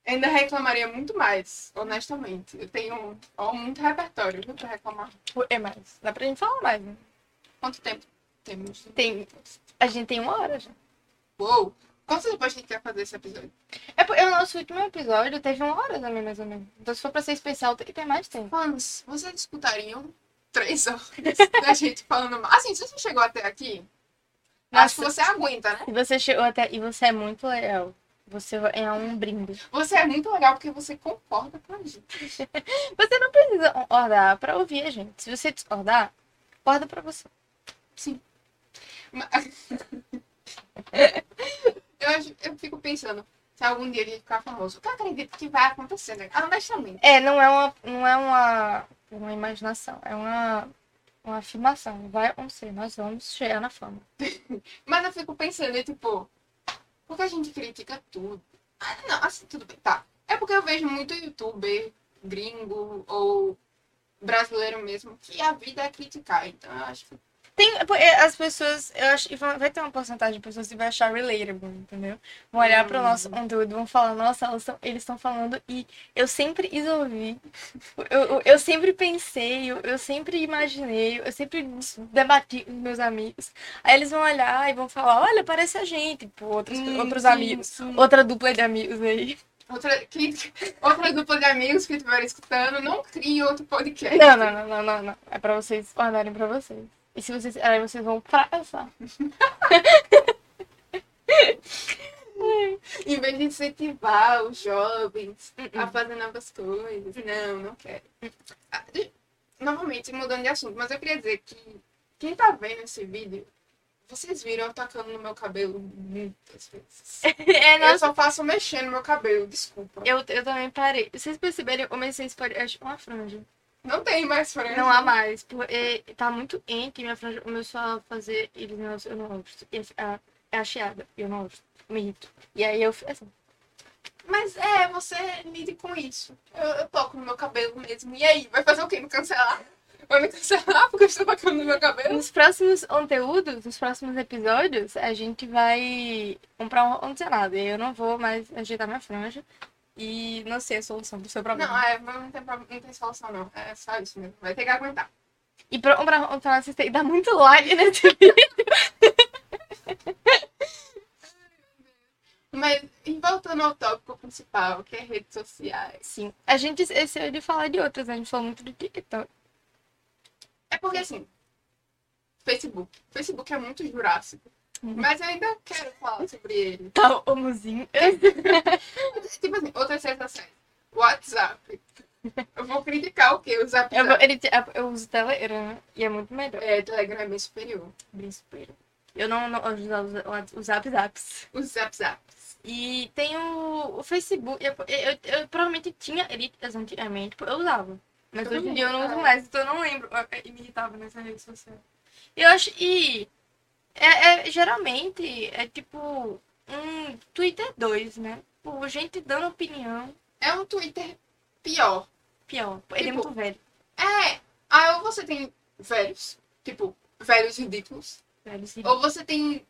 Ainda reclamaria muito mais, honestamente. Eu tenho ó, muito repertório viu, pra reclamar. É mais. Dá pra gente falar mais, né? Quanto tempo temos? Tem. A gente tem uma hora já. Uou! Quanto tempo a gente quer fazer esse episódio? É porque o nosso último episódio teve uma hora também, mais ou menos. Então, se for pra ser especial, tem que ter mais tempo. Fãs, vocês escutariam três <laughs> horas da gente falando mal? Assim, se você chegou até aqui, acho que Nossa. você aguenta, né? E você chegou até. E você é muito legal. Você é um brinde. Você é muito legal porque você concorda com a gente. <laughs> Você não precisa concordar pra ouvir a gente. Se você discordar, acorda pra você. Mas- <laughs> eu, acho- eu fico pensando, se algum dia gente ficar famoso, eu acredito que vai acontecer, né? Honestamente. É, não é uma, não é uma, uma imaginação, é uma, uma afirmação. Vai acontecer, nós vamos chegar na fama. <laughs> Mas eu fico pensando, é tipo, por que a gente critica tudo? Ah, não, assim, tudo bem, tá. É porque eu vejo muito youtuber gringo ou brasileiro mesmo, que a vida é criticar. Então eu acho que Tem, porque as pessoas, eu acho vai ter uma porcentagem de pessoas que vai achar relatable, entendeu? Vão olhar pro nosso conteúdo e vão falar, nossa, elas tão- eles estão falando e eu sempre ouvir. Eu, <laughs> eu, eu sempre pensei, eu, eu sempre imaginei, eu sempre debati com meus amigos. Aí eles vão olhar e vão falar, olha, parece a gente, tipo, outros, Hum, outros sim, amigos. sim. Outra dupla de amigos aí. outra, outra dupla de amigos que estiverem escutando, não crie outro podcast. Não, não, não, não, não, não. É pra vocês guardarem pra vocês. E se vocês. Aí vocês vão fracassar. Em vez de incentivar os jovens a Uh-uh. fazer novas coisas. Não, não quero. Ah, Novamente, mudando de assunto, mas eu queria dizer que quem tá vendo esse vídeo, vocês viram eu tocando no meu cabelo muitas vezes. <laughs> É, Eu só faço mexer no meu cabelo, desculpa. eu, eu também parei. Vocês perceberam? Eu comecei esse podcast com uma franja. Não tem mais franja. Não há mais. Porque tá muito quente. Minha franja começou a fazer. Eles não, eu não gosto. A- É a chiada. Eu não gosto. Me irrito. E aí eu fiz assim. Mas é, você lide com isso. Eu, eu toco no meu cabelo mesmo. E aí, vai fazer o quê? Me cancelar? Vai me cancelar porque eu estou tocando no meu cabelo? Nos próximos conteúdos, nos próximos episódios, a gente vai comprar um condicionado. E aí eu não vou mais ajeitar minha franja. E não sei a solução do seu problema. Não, é, não tem, não tem solução, não. É só isso mesmo. Vai ter que aguentar. E pra vocês têm que dar muito like nesse <laughs> vídeo. <laughs> Mas, e voltando ao tópico principal, que é redes sociais. Sim. A gente esqueceu de falar de outras, a gente falou muito do TikTok. É porque, assim, Facebook. Facebook é muito jurássico. Uhum. Mas eu ainda quero falar sobre ele. Tá, homozinho. <laughs> tipo assim, redes sociais. WhatsApp. Eu vou criticar o quê? O Zap Eu, vou- ele, eu uso Telegram e é muito melhor. É, Telegram é bem superior. Bem super. Eu não, não eu uso os- os Zap Zaps. O Zap Zap. E tem o, o Facebook. Eu, eu, eu provavelmente tinha ele antigamente, eu usava. Mas Todo hoje em dia eu não uso mais, então eu não lembro. Eu me irritava nessa rede social. Eu acho. E. É, é- geralmente é tipo um Twitter 2, né? Pô, gente dando opinião. É um Twitter pior. Pior. Ele é Tipo, muito velho. É. Aí ou você tem velhos, tipo, velhos ridículos. velho assim. Ou você tem.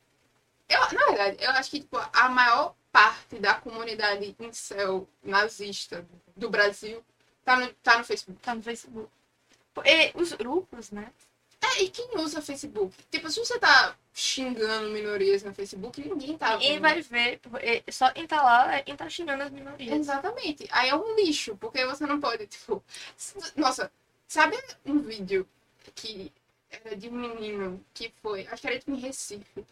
Eu, na verdade, eu acho que tipo, a maior parte da comunidade incel nazista do Brasil tá no, tá no Facebook. Tá no Facebook. E os grupos, né? É, e quem usa Facebook? Tipo, se você tá xingando minorias no Facebook, ninguém tá. Ninguém vai ver. é, Só entrar lá e tá xingando as minorias. Exatamente. Aí é um lixo, porque você não pode, tipo. Nossa, sabe um vídeo que era de um menino que foi. Acho que era em Recife.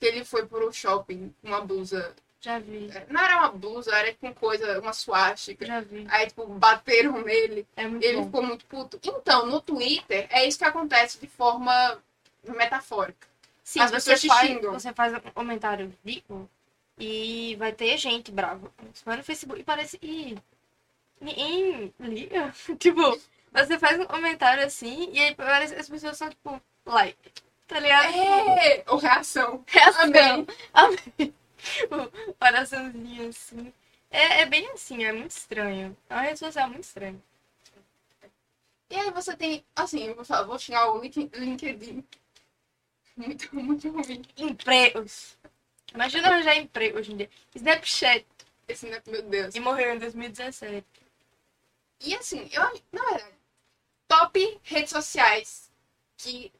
Que ele foi pro shopping com uma blusa. Já vi. Não era uma blusa, era com coisa, uma suástica. Já vi. Aí, tipo, bateram nele. É Ele bom. ficou muito puto. Então, no Twitter, é isso que acontece de forma metafórica. Sim, As pessoas te faz, xingam. você faz um comentário ridículo e vai ter gente brava. Você vai no Facebook e parece. Ih, ninguém liga. <laughs> tipo, você faz um comentário assim e aí parece as pessoas são tipo, like. Tá ligado? É! Ou reação. Reação. Amém. Amém. <laughs> Tipo, Oraçãozinha assim. É, é bem assim, é muito estranho. É uma rede social muito estranha. E aí você tem, assim, eu vou, falar, vou xingar o Link- LinkedIn. Muito, muito ruim. Empregos. Imagina arranjar emprego hoje em dia. Snapchat. Esse? Meu Deus. E morreu em 2017. E assim, eu, na verdade, top redes sociais que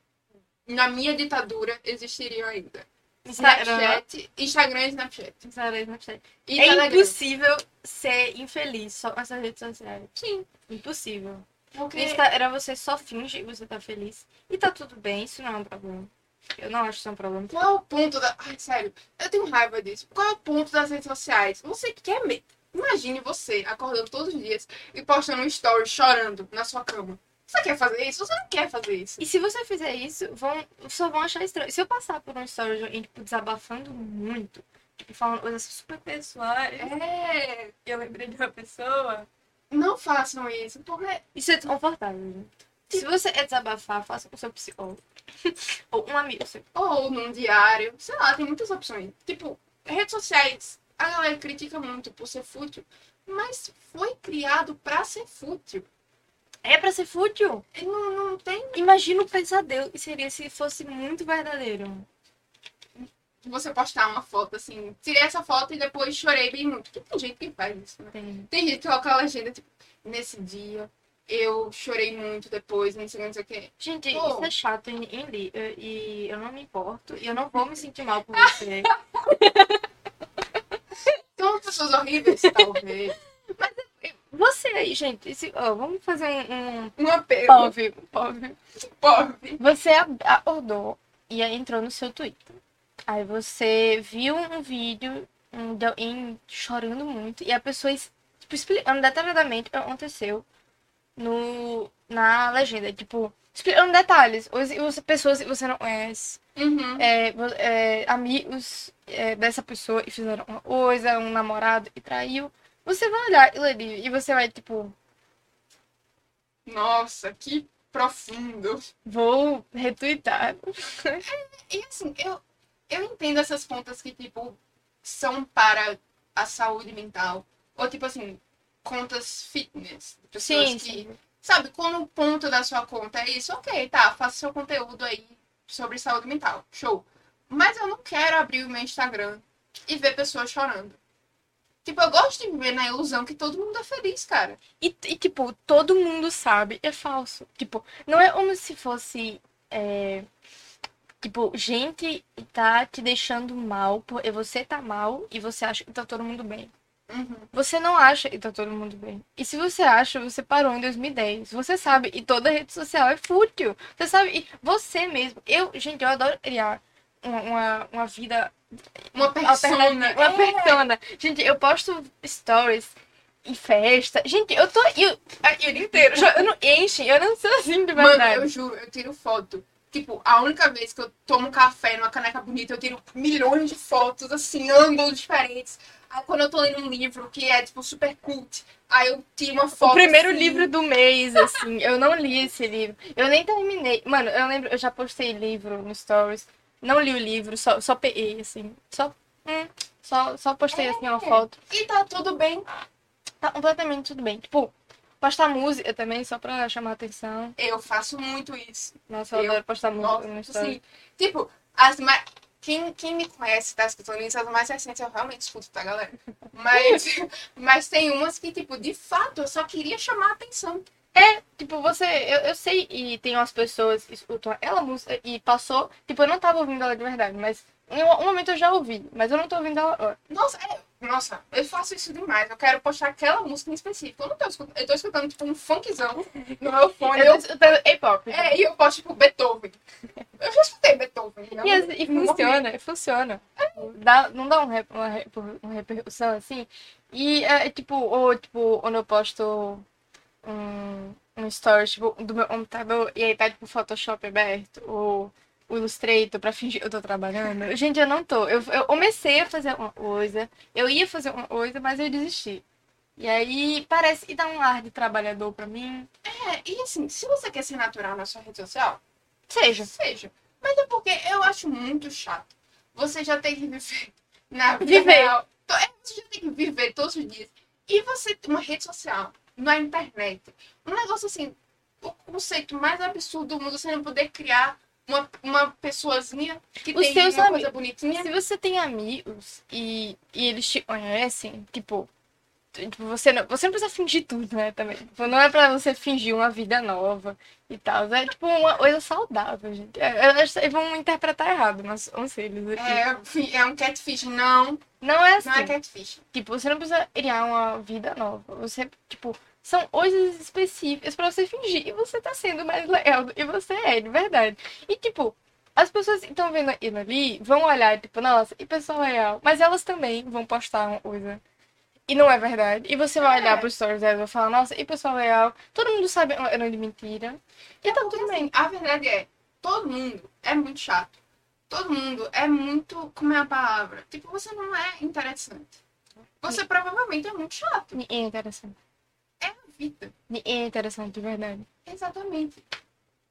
na minha ditadura existiriam ainda. Instagram. Snapchat, Instagram e Snapchat. Instagram, Snapchat. E É Telegram. impossível ser infeliz só com essas redes sociais. Sim. Impossível. Porque... Instagram você só finge que você tá feliz. E tá tudo bem, isso não é um problema. Eu não acho isso um problema. Qual é o ponto da. Ai, sério, eu tenho raiva disso. Qual é o ponto das redes sociais? Você quer me... Imagine você acordando todos os dias e postando um story chorando na sua cama. Você quer fazer isso? Você não quer fazer isso. E se você fizer isso, vão, só vão achar estranho. Se eu passar por um story e, tipo, desabafando muito, tipo, falando coisas super pessoais, É. eu lembrei de uma pessoa, Não façam isso, porque. isso é desconfortável. gente. Se você é desabafar, faça com seu psicólogo. <laughs> Ou um amigo seu. Ou num diário, sei lá, tem muitas opções. Tipo, redes sociais, a galera critica muito por ser fútil, mas foi criado pra ser fútil. É pra ser fútil? E Não, não tem. Imagina o pesadelo que seria se fosse muito verdadeiro. Você postar uma foto assim, tirei essa foto e depois chorei bem muito. Porque tem gente que faz isso, né? Tem. Tem gente que coloca a legenda, tipo, nesse dia eu chorei muito depois, não sei, não sei o quê. Gente, Pô. isso é chato e, e, e eu não me importo. E eu não vou me sentir mal por <laughs> você. São pessoas horríveis, talvez. <laughs> você aí, gente, se- ó, vamos fazer um, um apelo. POV, um POV. Pobre. Você acordou e aí entrou no seu Twitter. Aí você viu um vídeo um, de alguém chorando muito e a pessoa es- tipo, explicando detalhadamente o que aconteceu no, na legenda. Tipo, explicando detalhes. Os, pessoas que você não conhece, Uhum. é, é, amigos é, dessa pessoa e fizeram uma coisa, um namorado e traiu. Você vai olhar e você vai, tipo, Nossa, que profundo. vou retweetar. E assim, eu, eu entendo essas contas que, tipo, são para a saúde mental. Ou, tipo assim, contas fitness. Pessoas Sim, que. sim. Sabe, quando o ponto da sua conta é isso, ok, tá, faça seu conteúdo aí sobre saúde mental. Show. Mas eu não quero abrir o meu Instagram e ver pessoas chorando. Tipo, eu gosto de viver na ilusão que todo mundo é feliz, cara. E, e, tipo, todo mundo sabe, é falso. Tipo, não é como se fosse. é, Tipo, gente tá te deixando mal, porque você tá mal e você acha que tá todo mundo bem. Uhum. Você não acha que tá todo mundo bem. E se você acha, você parou em 2010. Você sabe, e toda rede social é fútil. Você sabe, e você mesmo. Eu, gente, eu adoro criar uma, uma, uma vida Uma persona. Uma É. persona. Gente, eu posto stories em festa. Gente, eu tô. Eu, inteiro. Eu não enche, eu não sou assim de Mano, verdade. eu juro, eu tiro foto. Tipo, a única vez que eu tomo café numa caneca bonita, eu tiro milhões de fotos, assim, ângulos diferentes. Aí quando eu tô lendo um livro que é, tipo, super cult, aí eu tiro uma foto. O primeiro assim. livro do mês, assim, eu não li esse livro. Eu nem terminei. Mano, eu lembro, eu já postei livro no Stories. Não li o livro, só, só peguei, assim. Só, hum, só, só postei, assim, uma foto. E tá tudo bem. Tá completamente tudo bem. Tipo, postar música também, só pra chamar atenção. Eu faço muito isso. Nossa, eu, Eu- adoro postar música no Nossa, assim, tipo, as mais. Quem, quem me conhece, tá escutando isso, as mais recentes eu realmente escuto, tá, galera? Mas, <laughs> mas tem umas que, tipo, de fato, eu só queria chamar a atenção. Tipo, você, eu, eu sei, e tem umas pessoas que escutam ela música e passou. Tipo, eu não tava ouvindo ela de verdade, mas em um, momento eu já ouvi, mas eu não tô ouvindo ela. Nossa, é, nossa, eu faço isso demais. Eu quero postar aquela música em específico. Eu não tô escutando, eu tô escutando, tipo, um funkzão no meu <laughs> fone. Eu tô escutando K-pop. é, e eu posto, tipo, Beethoven. Eu já escutei Beethoven. Não, E, e não funciona, funciona. Dá, não dá um rep- uma, uma repercussão assim. E é tipo, ou tipo, quando eu posto um, um story tipo, do meu computador e aí tá tipo o Photoshop aberto, ou o Illustrator pra fingir que eu tô trabalhando. Gente, eu não tô. Eu, eu comecei a fazer uma coisa, eu ia fazer uma coisa, mas eu desisti. E aí parece que dá um ar de trabalhador pra mim. É, e assim, se você quer ser natural na sua rede social, Seja. seja. Mas é porque eu acho muito chato. Você já tem que viver na vida Viver. real. É, Você já tem que viver todos os dias. E você uma rede social, na internet. Um negócio assim, o conceito mais absurdo do mundo, você não poder criar uma, uma pessoazinha que Os tem seus uma coisa bonitinha. Se você tem amigos e, e eles te conhecem, tipo, tipo, você não, você não precisa fingir tudo, né, também. Tipo, não é pra você fingir uma vida nova e tal. É tipo uma coisa saudável, gente. É, vocês vão interpretar errado nossos conselhos aqui. É, fi- é um catfish. Não, Não é assim. não é catfish. Tipo, você não precisa criar uma vida nova. Você, tipo, são coisas específicas pra você fingir. E você tá sendo mais legal do que você é, de verdade. E, tipo, as pessoas que estão vendo aquilo ali vão olhar, tipo, nossa, e pessoa legal. Mas elas também vão postar uma coisa. E não é verdade. E você vai É. olhar pros stories dela e vai falar, nossa, e pessoa legal. Todo mundo sabe é uma grande mentira. E tá Porque, tudo bem. assim, a verdade é, todo mundo é muito chato. Todo mundo é muito. Como é a palavra? Tipo, você não é interessante. Você provavelmente é muito chato. É interessante. É a vida. Ninguém é interessante, de verdade. Exatamente.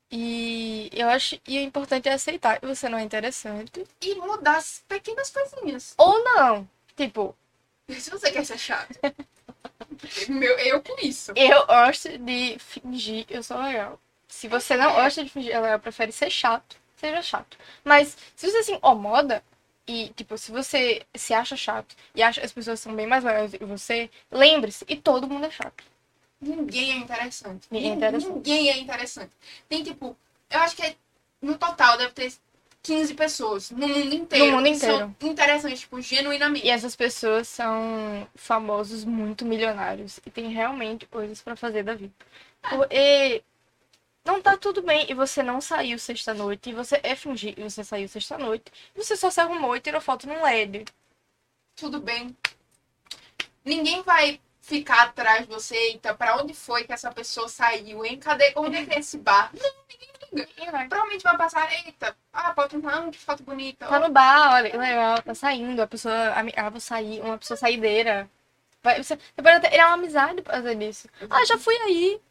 E eu acho e o importante é aceitar que você não é interessante. E mudar as pequenas coisinhas. Ou não. Tipo, Se você quer ser chato. <laughs> Meu, eu com isso. eu gosto de fingir eu sou legal. Se você não gosta de fingir legal, prefere ser chato, seja chato. Mas se você se incomoda e, tipo, se você se acha chato e acha que as pessoas são bem mais legais do que você, lembre-se, e todo mundo é chato. Ninguém é interessante. Ninguém é interessante. Ninguém é interessante. Tem tipo, eu acho que é- no total deve ter 15 pessoas no mundo inteiro. No mundo inteiro. São interessantes, tipo, genuinamente. E essas pessoas são famosos muito milionários e tem realmente coisas pra fazer da vida. Porque não tá tudo bem e você não saiu sexta-noite e você é fingir e você saiu sexta-noite e você só se arrumou e tirou foto num LED. Tudo bem. Ninguém vai ficar atrás de você, eita, pra onde foi que essa pessoa saiu, hein? Cadê? Onde é que é esse bar? Não, ninguém liga. Provavelmente vai passar, eita, ah, pode entrar, que foto bonita. Tá no bar, olha, que legal, tá saindo, a pessoa, ah, vou sair, uma pessoa saideira. Vai, você, você pode até criar uma amizade por causa disso. Ah, já fui aí.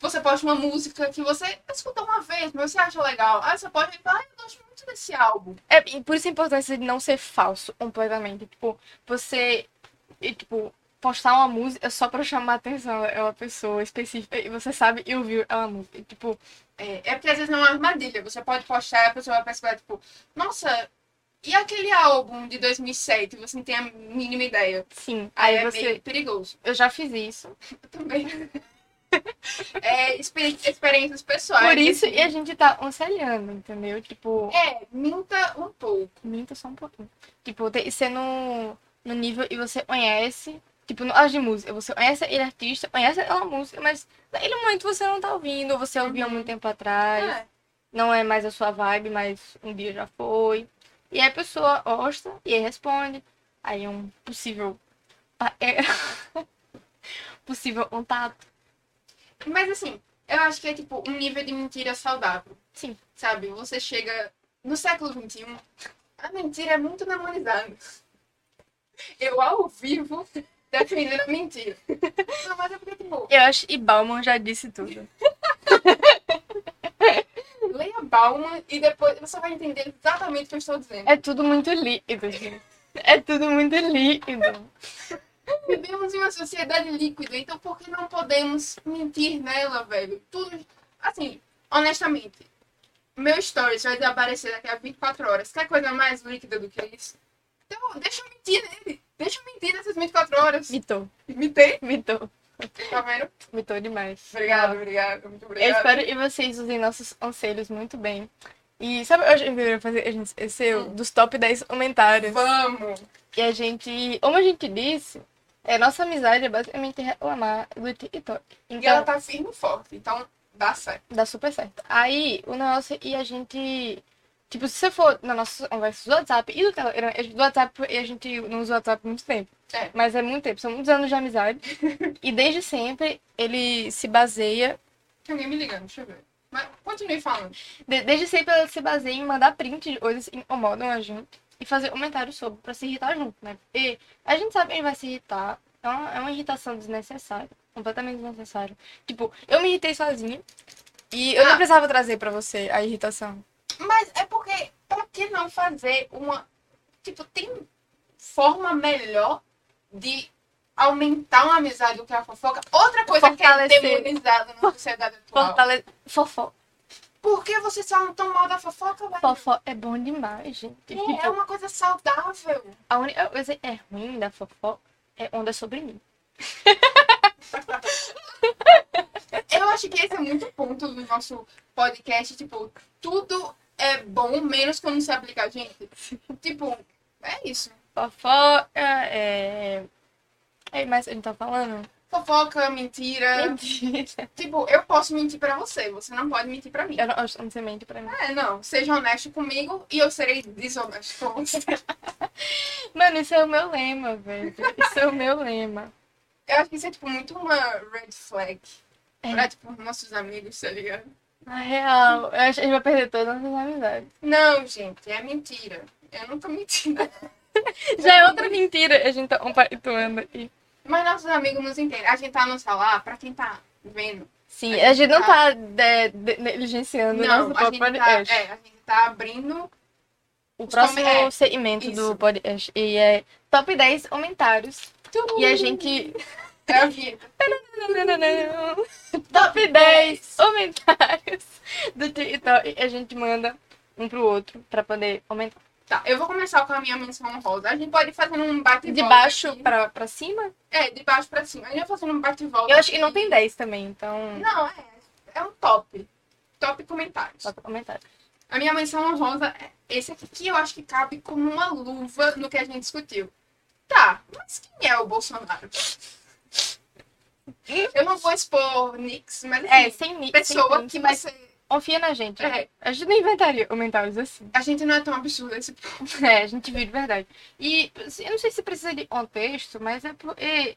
Você posta uma música que você escutou uma vez, mas você acha legal. Ah, você pode falar, ah, eu gosto muito desse álbum. É, por isso a importância de não ser falso completamente. Tipo, você, e, tipo, postar uma música só pra chamar a atenção de uma pessoa específica e você sabe e ouviu ela música. E, tipo, É, é porque às vezes não é uma armadilha. Você pode postar e a pessoa vai perceber, tipo, nossa, e aquele álbum de 2007? Você não tem a mínima ideia. sim. Aí, Aí é você. meio perigoso. Eu já fiz isso. <laughs> Eu também. <laughs> É, experi- experiências pessoais. Por isso, assim. e a gente tá aconselhando, entendeu? Tipo, É, minta um pouco. minta só um pouquinho. Tipo, ser no, no nível e você conhece, tipo, auge de música, você conhece ele artista, conhece aquela música, mas naquele momento você não tá ouvindo, ou você ouviu há Uhum. muito tempo atrás, É. não é mais a sua vibe, mas um dia já foi. E aí a pessoa gosta e aí responde. Aí é um possível. É... <laughs> possível contato. Mas assim, eu acho que é tipo um nível de mentira saudável. Sim. Sabe? Você chega no século XXI, a mentira é muito normalizada. Eu, ao vivo, defendendo a mentira. <laughs> Não, mas é porque, tipo, Eu acho que Bauman já disse tudo. <laughs> leia Bauman e depois você vai entender exatamente o que eu estou dizendo. É tudo muito líquido, gente. É tudo muito líquido. <laughs> Vivemos em uma sociedade líquida, então por que não podemos mentir nela, velho? Tudo. Assim, honestamente, meu stories vai desaparecer daqui a 24 horas. Quer coisa mais líquida do que isso? Então, deixa eu mentir nele. Deixa eu mentir nessas 24 horas. Mitou. Imitei, Mitou. tá vendo? Mitou demais. Obrigada, obrigada, muito Eu obrigada. espero que vocês usem nossos conselhos muito bem. E sabe hoje eu queria fazer? Gente esqueceu dos top 10 comentários. Vamos! E a gente, como a gente disse, é, nossa amizade é basicamente reclamar do TikTok. E Então, ela tá firme e forte, então dá certo. dá super certo. Aí, o negócio, e a gente. Tipo, se você for na nossa conversa do WhatsApp e do Telegram, do WhatsApp, e a gente não usa o WhatsApp há muito tempo. É. Mas é muito tempo, são muitos anos de amizade. <laughs> e desde sempre ele se baseia. Tem alguém me ligando, deixa eu ver. Mas continue falando. de- desde sempre ela se baseia em mandar print de coisas que incomodam a gente e fazer comentários sobre, pra se irritar junto, né? E a gente sabe que ele vai se irritar. É uma, é uma irritação desnecessária. Completamente desnecessária. Tipo, eu me irritei sozinha. E eu não Ah. precisava trazer pra você a irritação. Mas é porque, pra que não fazer uma. Tipo, tem forma melhor de aumentar uma amizade do que a fofoca? Outra coisa que é Fortalecer. demonizada na sociedade atual. Fortale... Fofó. Por que vocês falam tão mal da fofoca, velho? Fofó é bom demais, gente. É, é uma coisa saudável. a única coisa é ruim da fofó é onda sobre mim. <laughs> Eu acho que esse é muito ponto do nosso podcast. Tipo, tudo é bom, menos quando se aplica a gente. Tipo, é isso. Fofoca é. É, mas a gente tá falando? Fofoca, mentira. Mentira. Tipo, eu posso mentir pra você, você não pode mentir pra mim. Eu não gosto de semente pra mim. É, não. Seja honesto comigo e eu serei desonesto com você. <laughs> Mano, isso é o meu lema, velho. Isso é o meu lema. Eu acho que isso é, tipo, muito uma red flag. É. Pra, tipo, nossos amigos, tá ligado? Na real, eu acho que a gente vai perder todas as nossas amizades. Não, gente, é mentira. Eu não tô mentindo. Já é outra mentira, a gente tá compactuando aqui. Mas nossos amigos nos entendem. A gente tá no celular, pra quem tá vendo. Sim, a gente não tá de- de- negligenciando o Não, nosso a gente, tá, podcast. é, a gente tá abrindo. O próximo é, segmento isso. do podcast e é top 10 comentários. E a gente. É a vida. top 10 comentários do TikTok. E a gente manda um pro outro pra poder comentar. Tá, eu vou começar com a minha menção honrosa. A gente pode fazer um bate e De baixo aqui. pra, pra cima? É, de baixo pra cima. A gente vai fazendo um bate e volta. Eu acho que não tem 10 também, então. Não, é. É um top. Top comentários. Só pra comentário. A minha menção honrosa é esse aqui, que eu acho que cabe como uma luva no que a gente discutiu. Tá, mas quem é o Bolsonaro? <laughs> Eu não vou expor nicks, mas É, sem ni- pessoa sem que mas você. confia na gente. É. A gente não inventaria comentários assim. A gente não é tão absurdo esse ponto. É, a gente viu de verdade. E assim, eu não sei se precisa de contexto, mas é porque.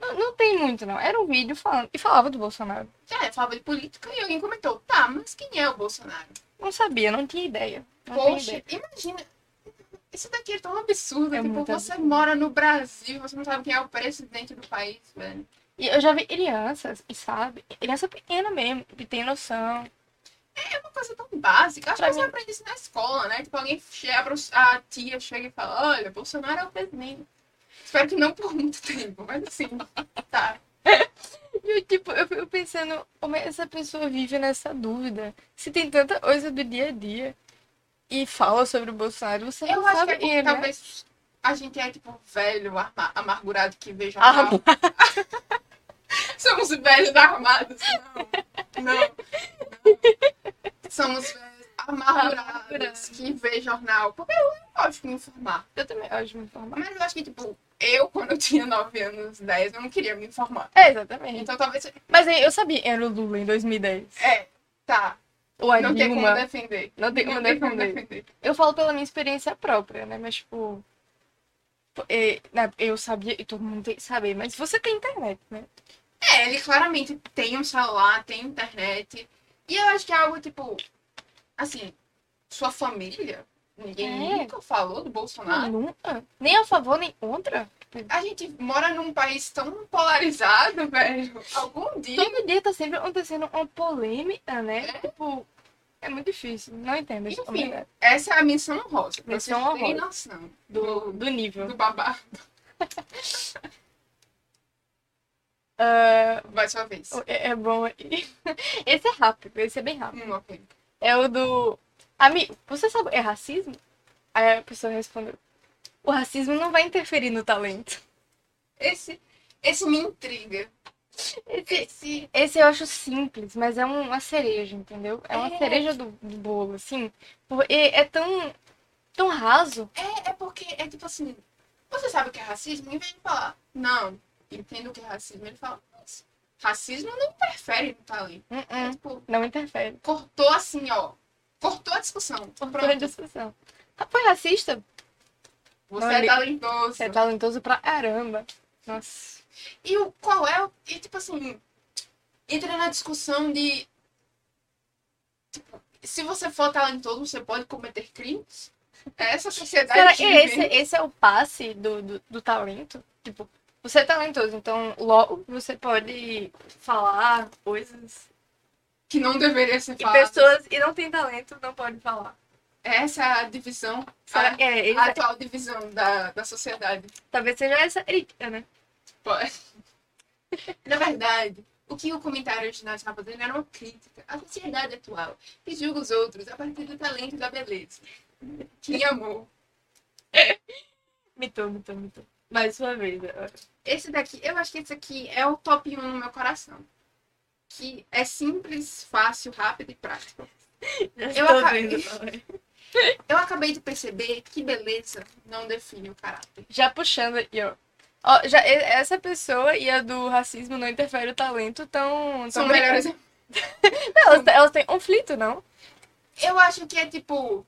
Não, não tem muito, não. Era um vídeo falando. E falava do Bolsonaro. É, falava de política e alguém comentou, tá, mas quem é o Bolsonaro? Não sabia, não tinha ideia. Não Poxa, ideia. imagina. Isso daqui é tão absurdo. É tipo, você absurdo. mora no Brasil, você não sabe quem é o presidente do país, velho. E eu já vi crianças, e sabe? Criança pequena mesmo, que tem noção. É uma coisa tão básica. Acho Pra que você mim- aprende isso na escola, né? Tipo, alguém chega, a tia chega e fala, olha, Bolsonaro é o presidente. Espero que não por muito <laughs> tempo, mas assim, tá. <laughs> E eu, tipo, eu fico pensando como é que essa pessoa vive nessa dúvida. Se tem tanta coisa do dia a dia e fala sobre o Bolsonaro, você Eu não acho que sabe é porque ele, né? talvez a gente é, tipo, velho, ama- amargurado que vê Ah, jornal. <laughs> <laughs> Somos velhos armados. Não. Não. Somos velhos amargurados que vê jornal. Porque eu gosto de me informar. Eu também gosto de me informar. Mas eu acho que, tipo, eu, quando eu tinha 9 anos, 10, eu não queria me informar. É, exatamente. Então talvez. Mas eu sabia, era o Lula em 2010. É, tá. Ou a Não tem como defender. Não tem como Não tem como defender. defender. Eu falo pela minha experiência própria, né? Mas, tipo. é, Eu sabia, e todo mundo tem que saber, mas você tem internet, né? É, ele claramente tem um celular, tem internet. E eu acho que é algo, tipo. Assim, sua família. Ninguém É. nunca falou do Bolsonaro. Nunca. Nem a favor, nem contra. A gente mora num país tão polarizado, <laughs> velho. Algum dia. Todo dia tá sempre acontecendo uma polêmica, né? É. Tipo, é muito difícil. Não entendo. Enfim, essa é a missão rosa. Missão honrosa. noção Do, do nível. do babado. <laughs> Ah, Vai sua vez. é, é bom. <laughs> Esse é rápido, esse é bem rápido. Hum, ok. É o do. Amigo, você sabe, é racismo? Aí a pessoa respondeu: O racismo não vai interferir no talento. Esse, esse me intriga. Esse, Esse. esse eu acho simples, mas é um- uma cereja, entendeu? É uma É. cereja do, do bolo, assim. Porque é tão, tão raso. É, é porque é tipo assim. Você sabe o que é racismo? Em vez de falar, não, entendo o que é racismo, ele fala, mas racismo não interfere no talento. Hum, tipo, não interfere. cortou assim, ó. Cortou a discussão. Cortou a Pronto. discussão. Ah, Foi racista? Você Não, é talentoso. Você é talentoso pra caramba. Nossa. E o qual é o. E tipo assim. Entra na discussão de. Tipo, se você for talentoso, você pode cometer crimes? É essa sociedade Será que esse, esse é o passe do, do, do talento? Tipo, você é talentoso, então logo você pode falar coisas. que não deveria ser E falado. pessoas e não tem talento não pode falar. Essa é a divisão. Será A, é, a atual divisão da, da sociedade. talvez seja essa crítica, né? Pode. <laughs> Na verdade, o que o comentário original estava fazendo era uma crítica à sociedade atual, que julga os outros a partir do talento e da beleza. Que amor. <laughs> Mitou, mitou, mitou. Mais uma vez agora. Esse daqui, eu acho que esse aqui é o top 1 no meu coração. Que é simples, fácil, rápido e prático. Eu acabei-. <laughs> Eu acabei de perceber que beleza não define o caráter. Já puxando aqui, ó. Ó, já, essa pessoa e a do racismo não interfere o talento tão. São tão melhores. <laughs> Não, elas, elas têm conflito, não? Eu acho que é tipo.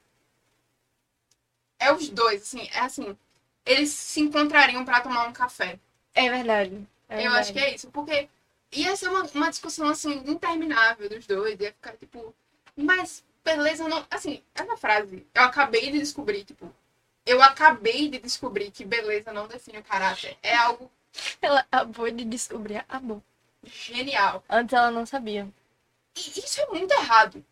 É os dois, assim. É assim. Eles se encontrariam pra tomar um café. É verdade. É Eu acho que é isso. Porque ia ser uma, uma discussão, assim, interminável dos dois. Ia ficar, tipo. Mas beleza não. Assim, essa frase. Eu acabei de descobrir, tipo. Eu acabei de descobrir que beleza não define o caráter. É algo Ela acabou de descobrir amor. genial. Antes ela não sabia. E isso é muito errado.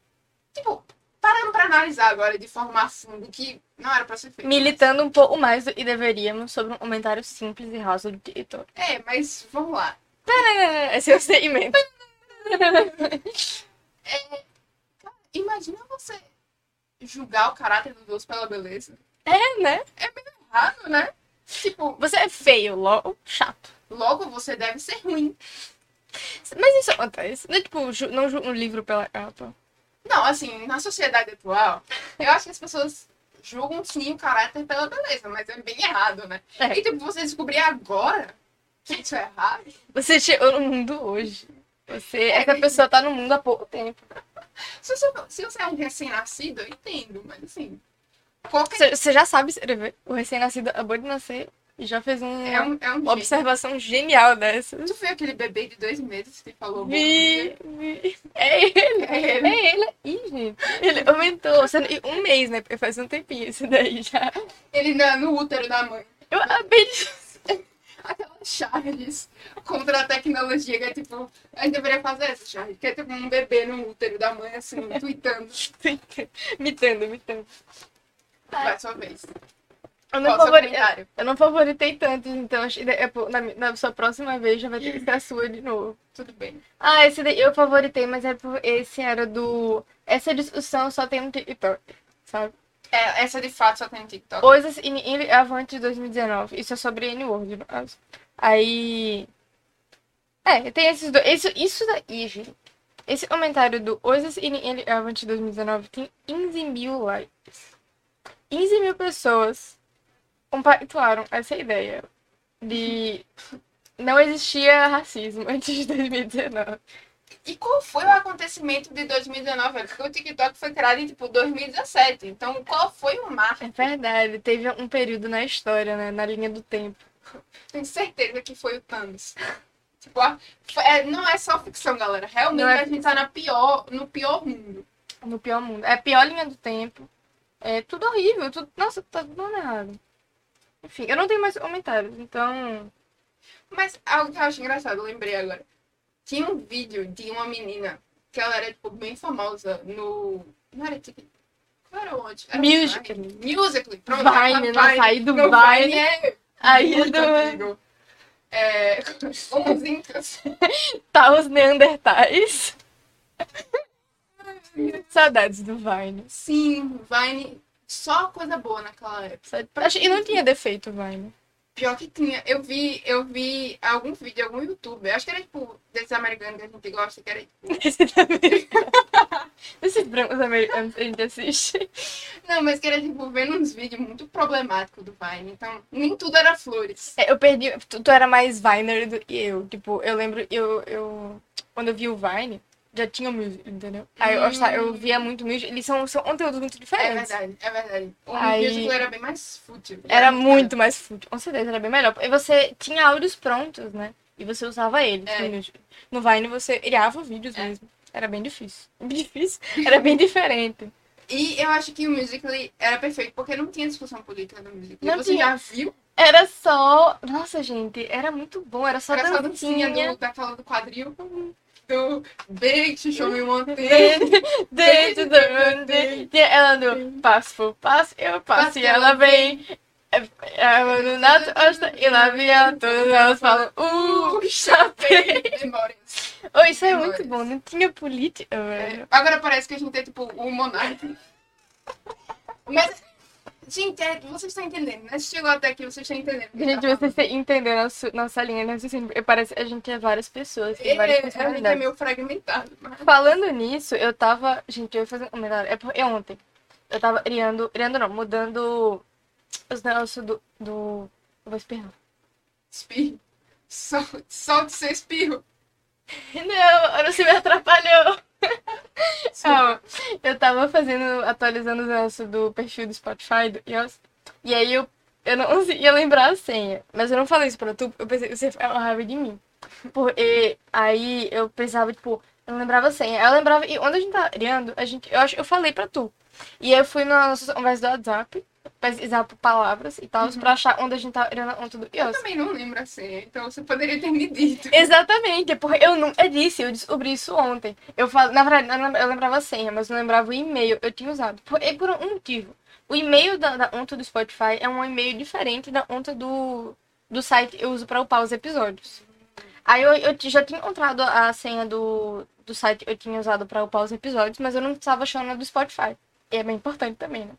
Tipo, parando pra analisar agora de forma a fundo que não era pra ser feito. Militando um pouco mais do que deveríamos sobre um comentário simples e raso do diretor. É, mas vamos lá. Esse é o segmento. <laughs> Imagina você julgar o caráter dos outros pela beleza. É, né? Errado, né? Tipo, Você é feio, logo, chato. logo você deve ser ruim. Mas isso acontece. Não é tipo, ju- não julga um livro pela capa. Não, assim, na sociedade atual, eu acho que as pessoas julgam sim o caráter pela beleza, mas é bem errado, né? É. E tipo, você descobrir agora que isso é errado. Você chegou no mundo hoje. Você, essa pessoa tá no mundo há pouco tempo. Se você, se você é um recém-nascido, eu entendo, mas assim. Qualquer. Você, você já sabe escrever. O recém-nascido acabou de nascer já fez um, É um, é um uma observação genial dessa. Tu foi aquele bebê de dois meses que falou Vi, vi. É ele. É ele. É ele. Ih, gente. Ele aumentou. Um mês, né? Porque faz um tempinho isso daí já. Ele na, no útero da mãe. Eu acabei de. <laughs> Aquela Charles contra a tecnologia, que é tipo. A gente deveria fazer essa, Charles, que é tipo um bebê no útero da mãe, assim, <laughs> tweetando. Mitando, mitando. Vai sua vez. Eu não, favori... comentário? eu não favoritei tantos, então é, na, na sua próxima vez já vai ter que ser a sua de novo. Tudo bem. Ah, esse daí eu favoritei, mas é por... esse era do. Essa discussão só tem no TikTok, sabe? É, essa de fato só tem no TikTok. Coisas in- irrelevantes de 2019. Isso é sobre N-Word, no caso. Aí. É, tem esses dois. Isso, isso daí, gente. Esse comentário do Oasis in Avant 2019 tem 15 mil likes. 15 mil pessoas compactuaram essa ideia de não existia racismo <laughs> antes de 2019. E qual foi o acontecimento de 2019? Porque o TikTok foi criado em tipo 2017. Então, qual foi o marco? É verdade, teve um período na história, né? Na linha do tempo. Tenho certeza que foi o Thanos. Tipo, é, não é só ficção, galera. Realmente é a gente tá na pior, no pior mundo. No pior mundo. É a pior linha do tempo. É tudo horrível. Tudo... Nossa, tá tudo errado. Enfim, eu não tenho mais comentários, então. Mas algo que eu acho engraçado, eu lembrei agora. Tinha um vídeo de uma menina que ela era, tipo, bem famosa no. Não era TikTok. Qual era onde? Era Musical.ly. Vine. Pronto. Vine, a nossa, aí do Vine. é Aí muito do. antigo. É, <laughs> os incas. <laughs> Tá os Neandertais. <laughs> Saudades do Vine. Sim, Vine. Só coisa boa naquela época. E não tinha defeito, Vine. Pior que tinha. Eu vi, eu vi algum vídeo, algum youtuber. Acho que era tipo desses americanos que a gente gosta, que era tipo. <laughs> Esses americanos. Esses brancos americanos que a gente assiste. Não, mas que era tipo vendo uns vídeos muito problemáticos do Vine. Então, nem tudo era flores. É, eu perdi. Tu, tu era mais Viner do que eu. Tipo, eu lembro, eu, eu. Quando eu vi o Vine, já tinha o music, entendeu? Aí eu, gostava- eu via muito music. Eles são, são conteúdos muito É diferentes. verdade, é verdade. O Aí- musical era bem mais fútil. Era muito mais fútil. Com certeza, era bem melhor. E você tinha áudios prontos, né? E você usava eles. É. No, music. no Vine você criava vídeos É. mesmo. Era bem difícil. <laughs> Bem difícil. Era bem diferente. E eu acho que o Musical.ly era perfeito, porque não tinha discussão política no Musical.ly. Não Você tinha. já viu? Era só. Nossa, gente, era muito bom. Era só Era só dancinha dancinha. do, daquela do quadril. Do Big Show Me One Thing. Dentro do mundo. Tinha Ela no passo por passo, eu passo e ela vem. Ela no nato, osta, e lá vem todas elas falam, uh. Memórias. Oh, isso é muito bom, não tinha política. É, agora parece que a gente é tipo o Monark. Mas, gente, é, vocês estão entendendo, né? Se chegou até aqui, vocês estão entendendo. Gente, tá vocês entenderam nossa, nossa linha raciocínio, porque parece a gente é várias pessoas, tem falando. várias É, a gente é meio fragmentado. mas- Falando nisso, eu tava. Gente, eu ia fazer melhor. É porque ontem. Eu tava criando. Criando não, mudando os negócios do. do... Eu vou espirrar. Espirro. Sol- Solte seu espirro. <laughs> Não, você me atrapalhou. Calma. Eu tava fazendo, atualizando os negócios do perfil do Spotify do Yos, e aí eu, eu não <laughs> conseguia lembrar a senha. Mas eu não falei isso pra tu, eu pensei você ficava com raiva de mim. Porque aí eu pensava, tipo, eu não lembrava a senha. Eu lembrava, e onde a gente tá criando, a gente, eu acho eu falei pra tu. E aí eu fui na nossa conversa do WhatsApp, pesquisar por palavras e tal, pra achar onde a gente tá criando a conta do Eu Yos. também não lembro a senha, então você poderia ter me dito. Exatamente, porque eu não. Eu disse, eu descobri isso ontem. Eu falo, na verdade, eu lem- eu lembrava a senha, mas não lembrava o e-mail. Eu tinha usado. Por, e por um motivo. O e-mail da, da conta do Spotify é um e-mail diferente da conta do, do site que eu uso para upar os episódios. Aí eu, eu já tinha encontrado a senha do, do site que eu tinha usado para upar os episódios, mas eu não estava achando a do Spotify. E é bem importante também, né?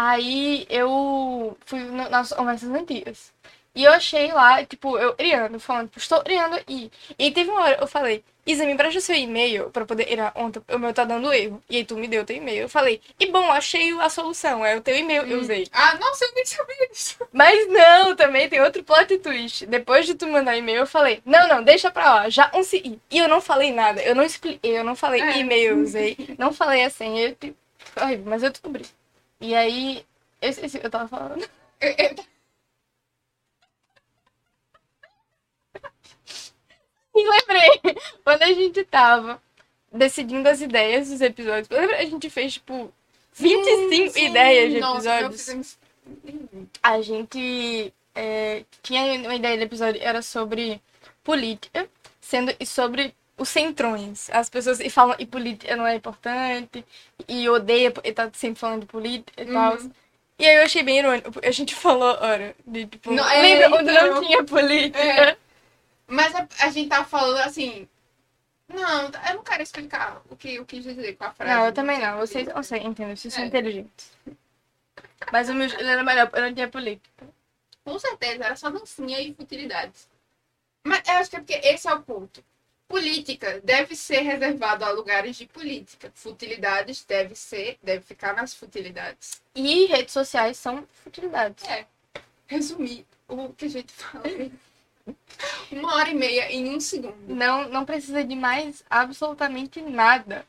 Aí eu fui nas conversas antigas. E eu achei lá, tipo, eu criando, falando, tipo, estou criando. E aí teve uma hora, eu falei, Isa, me empresta seu e-mail pra poder ir ontem, o meu tá dando erro. E aí tu me deu teu e-mail. Eu falei, e bom, achei a solução, é o teu e-mail que eu usei. Ah, nossa, eu nem sabia disso. Mas não, também tem outro plot twist. Depois de tu mandar e-mail, eu falei, não, não, deixa pra lá, já consegui. E eu não falei nada, eu não expliquei, eu não falei É. e-mail eu usei, não falei a senha, eu, tipo, mas eu descobri. E aí, eu esqueci o que eu tava falando. Eu- <laughs> eu- E lembrei, quando a gente tava decidindo as ideias dos episódios, lembra? A gente fez, tipo, 25 Sim, ideias de nossa, episódios. A gente é, tinha uma ideia de episódio, era sobre política, sendo e sobre os centrões. As pessoas e falam e política não é importante, e odeia porque tá sempre falando de política e tal. Uhum. E aí eu achei bem irônico, a gente <laughs> falou, ora, de tipo, Não, é, lembra onde não então. tinha política? É. Mas a, a gente tava falando assim. Não, eu não quero explicar o que eu quis dizer com a frase. Não, eu também não. Vocês conseguem entender, vocês são É. inteligentes. Mas o meu ele era melhor, eu não tinha política. Com certeza, era só dancinha e futilidades. Mas eu acho que é porque esse é o ponto. Política deve ser reservado a lugares de política. Futilidades deve ser, deve ficar nas futilidades. E redes sociais são futilidades. É. Resumir o que a gente fala. Uma hora e meia em um segundo. Não, não precisa de mais absolutamente nada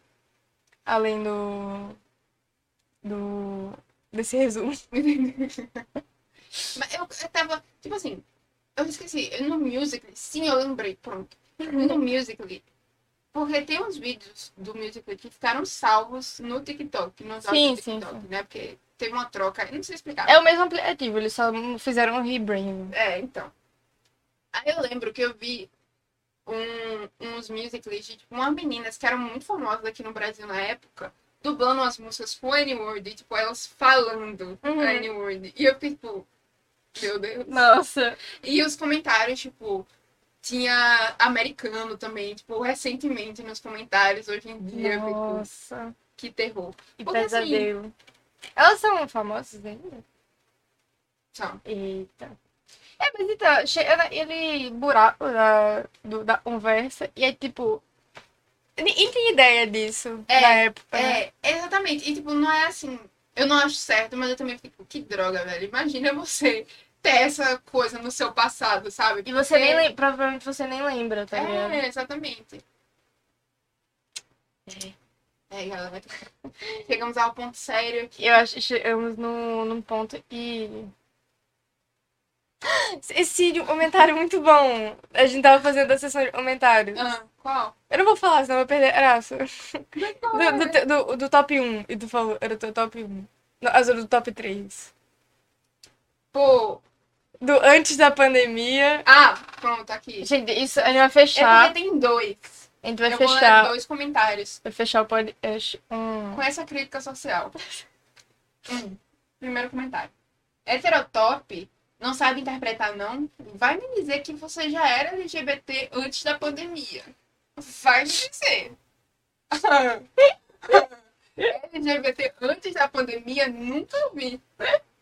além do. do. desse resumo. <laughs> Mas eu, eu tava, tipo assim, eu esqueci, no Musical.ly, sim, eu lembrei, pronto. No Musical.ly, porque tem uns vídeos do Musical.ly que ficaram salvos no TikTok, nos Sim, do sim, TikTok, sim. né? Porque teve uma troca, não sei explicar. É o mesmo aplicativo, eles só fizeram um rebranding. É, então. Aí eu lembro que eu vi um- uns musicals de tipo, umas meninas que eram muito famosas aqui no Brasil na época, dublando as músicas com a N-Word, e, tipo, elas falando Uhum. a N-Word. E eu fiquei, tipo, meu Deus. Nossa. E os comentários, tipo, tinha americano também, tipo, recentemente nos comentários, hoje em dia, Nossa. que terror. Que Porque, assim, pesadelo. Elas são famosas ainda? São. Eita. É, mas então, chega ele buraco da, do- da conversa e é tipo. Ninguém tem ideia disso É, na época. né? É, exatamente. E, tipo, não é assim, eu não acho certo, mas eu também fico, que droga, velho. Imagina você ter essa coisa no seu passado, sabe? E você Porque- nem lembra, provavelmente você nem lembra, tá ligado? É, exatamente. É, galera. <laughs> Chegamos ao ponto sério aqui. Eu acho que chegamos no, num ponto que. <gasps> Esse comentário muito bom. A gente tava fazendo a sessão de comentários. Ah, qual? Eu não vou falar, senão eu vou perder a graça. <laughs> Do, é? do, te- do, do top 1. E tu falou, era o teu top 1. Não, as do top 3. Pô. Do antes da pandemia. Ah, pronto, aqui. Gente, isso a gente vai É fechar. porque tem dois. A gente vai eu vou fechar. ler dois comentários Vai fechar o podcast. Hum. com essa crítica social. Hum, Primeiro comentário. Heterotop não sabe interpretar, não? Vai me dizer que você já era LGBT antes da pandemia. Vai me dizer. <laughs> LGBT antes da pandemia, nunca vi.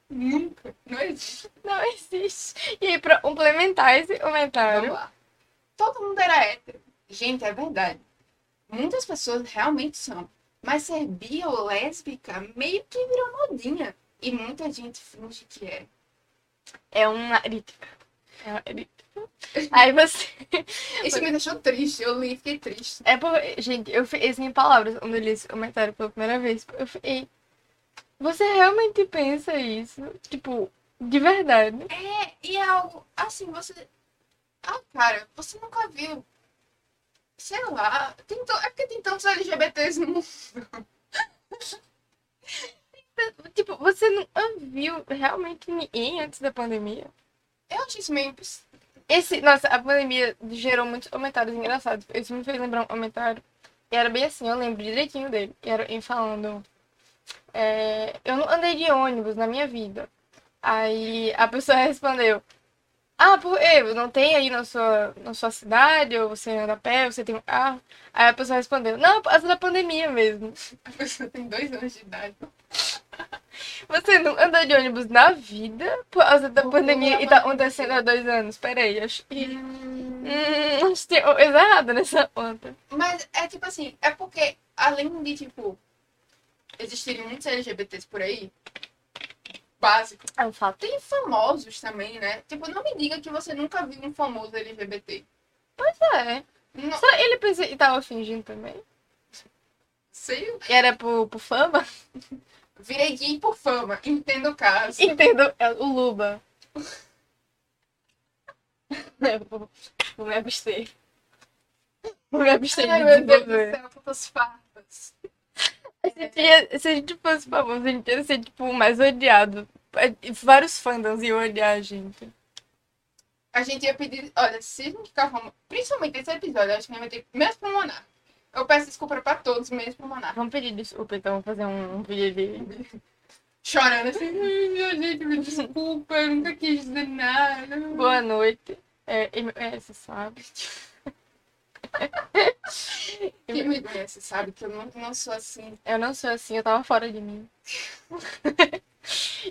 Nunca. Não existe. Não existe. E pra complementar esse comentário. Vamos lá. Todo mundo era hétero. Gente, é verdade. Muitas pessoas realmente são. Mas ser bi ou lésbica meio que virou modinha. E muita gente finge que é. É uma crítica. É uma crítica. <laughs> Aí você. <laughs> Isso me deixou triste. Eu li e fiquei triste. É por... Gente, eu fiquei sem palavras quando eu li esse comentário pela primeira vez. Eu fiquei. Você realmente pensa isso? Tipo, de verdade? É, e é algo assim, você. Ah, cara, você nunca viu. Sei lá. Tem to... É porque tem tantos LGBTs no mundo. <laughs> Tipo, você não viu realmente ninguém antes da pandemia? Eu acho isso meio. Esse, nossa, a pandemia gerou muitos comentários engraçados. Isso me fez lembrar um comentário. E era bem assim, eu lembro direitinho dele. E era ele falando. É, eu não andei de ônibus na minha vida. Aí a pessoa respondeu. Ah, por quê? Não tem aí na sua, na sua cidade? Ou você anda a pé? Você tem um carro? Aí a pessoa respondeu. Não, por causa da pandemia mesmo. <laughs> A pessoa tem dois anos de idade. <laughs> Você não andou de ônibus na vida por causa da Por pandemia e tá acontecendo há dois anos. Peraí, acho que. Hum, Hum, acho <laughs> que tem coisa errada nessa conta. Mas é tipo assim, é porque além de, tipo, existirem muitos LGBTs por aí, básico, É um fato. tem famosos também, né? Tipo, não me diga que você nunca viu um famoso LGBT. É. Não Só ele pensa e tava fingindo também. sei, E era por, por fama? virei gay por fama, entendo o caso. Entendo. É o Luba. Eu vou, vou me abster. Vou me abster Ai, meu Deus do céu, quantas farpas. Se, a gente fosse famoso, a gente ia ser, tipo, o mais odiado. É, Vários fandoms iam odiar a gente. A gente ia pedir, olha, se a gente ficar famoso, principalmente esse episódio, acho que a gente vai ter, mesmo pro Monarca. Eu peço desculpa pra todos, mesmo pro Monarca. Vamos pedir desculpa, então, vamos fazer um, um vídeo de... Chorando assim, "Ai, minha gente, me desculpa, eu nunca quis dizer nada. Boa noite. É, MS, sabe? Quem me conhece sabe que eu não, não sou assim. Eu não sou assim, eu tava fora de mim.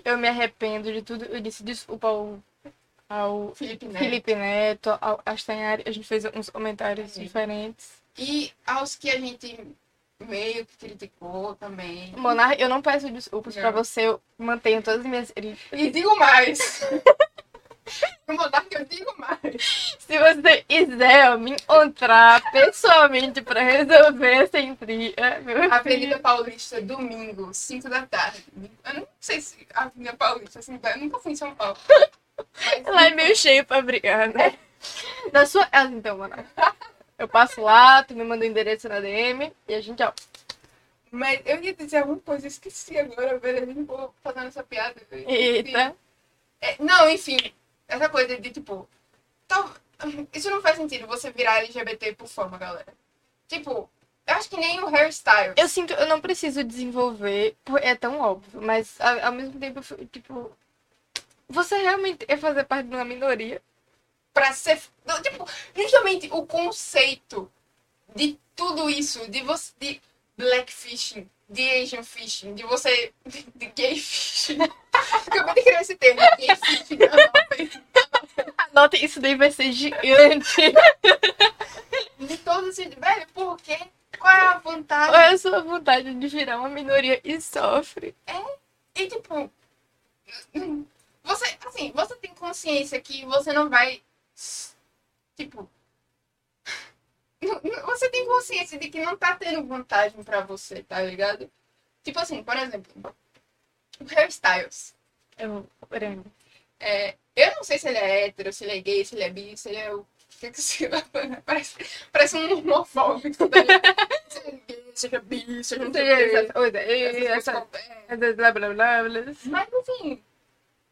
eu me arrependo de tudo. Eu disse desculpa ao, ao Felipe Neto. Felipe Neto, ao Castanhari. A gente fez uns comentários Sim. diferentes. E aos que a gente meio que criticou também. Monar, eu não peço desculpas pra você, eu mantenho todas as minhas. E digo mais. <laughs> No Monark eu digo mais. Se você quiser me encontrar pessoalmente pra resolver essa intriga, meu filho, Avenida Paulista, domingo, 5 da tarde. Eu não sei se Avenida Paulista, assim, eu nunca fui em São Paulo. Mas, Lá é meio cheio pra brigar, né? Na sua casa, então, mano. Eu passo lá, tu me manda o endereço na DM e a gente, ó. mas eu ia dizer alguma coisa, esqueci agora, velho. Eu não vou fazendo essa piada. Eita. É, não, enfim, essa coisa de tipo. tal- isso não faz sentido você virar LGBT por fama, galera. Tipo, eu acho que nem o hairstyle. Eu sinto, eu não preciso desenvolver, é tão óbvio, mas ao mesmo tempo, tipo. Você realmente quer fazer parte de uma minoria? Pra ser. Tipo, justamente o conceito de tudo isso, de você. de blackfishing, de Asian fishing, de você. de gay fishing. <laughs> <laughs> Acabei de criar esse termo. Anota, isso daí vai ser gigante. De todos esses. Velho, por quê? Qual é a vantagem? Qual é a sua vontade de virar uma minoria e sofre? E tipo, você, assim, você tem consciência que você não vai, tipo, <laughs> você tem consciência de que não tá tendo vantagem pra você, tá ligado? Tipo assim, por exemplo, hairstyles. Eu, peraí. É, eu não sei se ele é hétero, se ele é gay, se ele é bi, se ele é o que que se <laughs> parece, parece um homofóbico, tá ligado? <laughs> Seja gay, seja bi, seja não sei é. blá blá blá. Mas assim,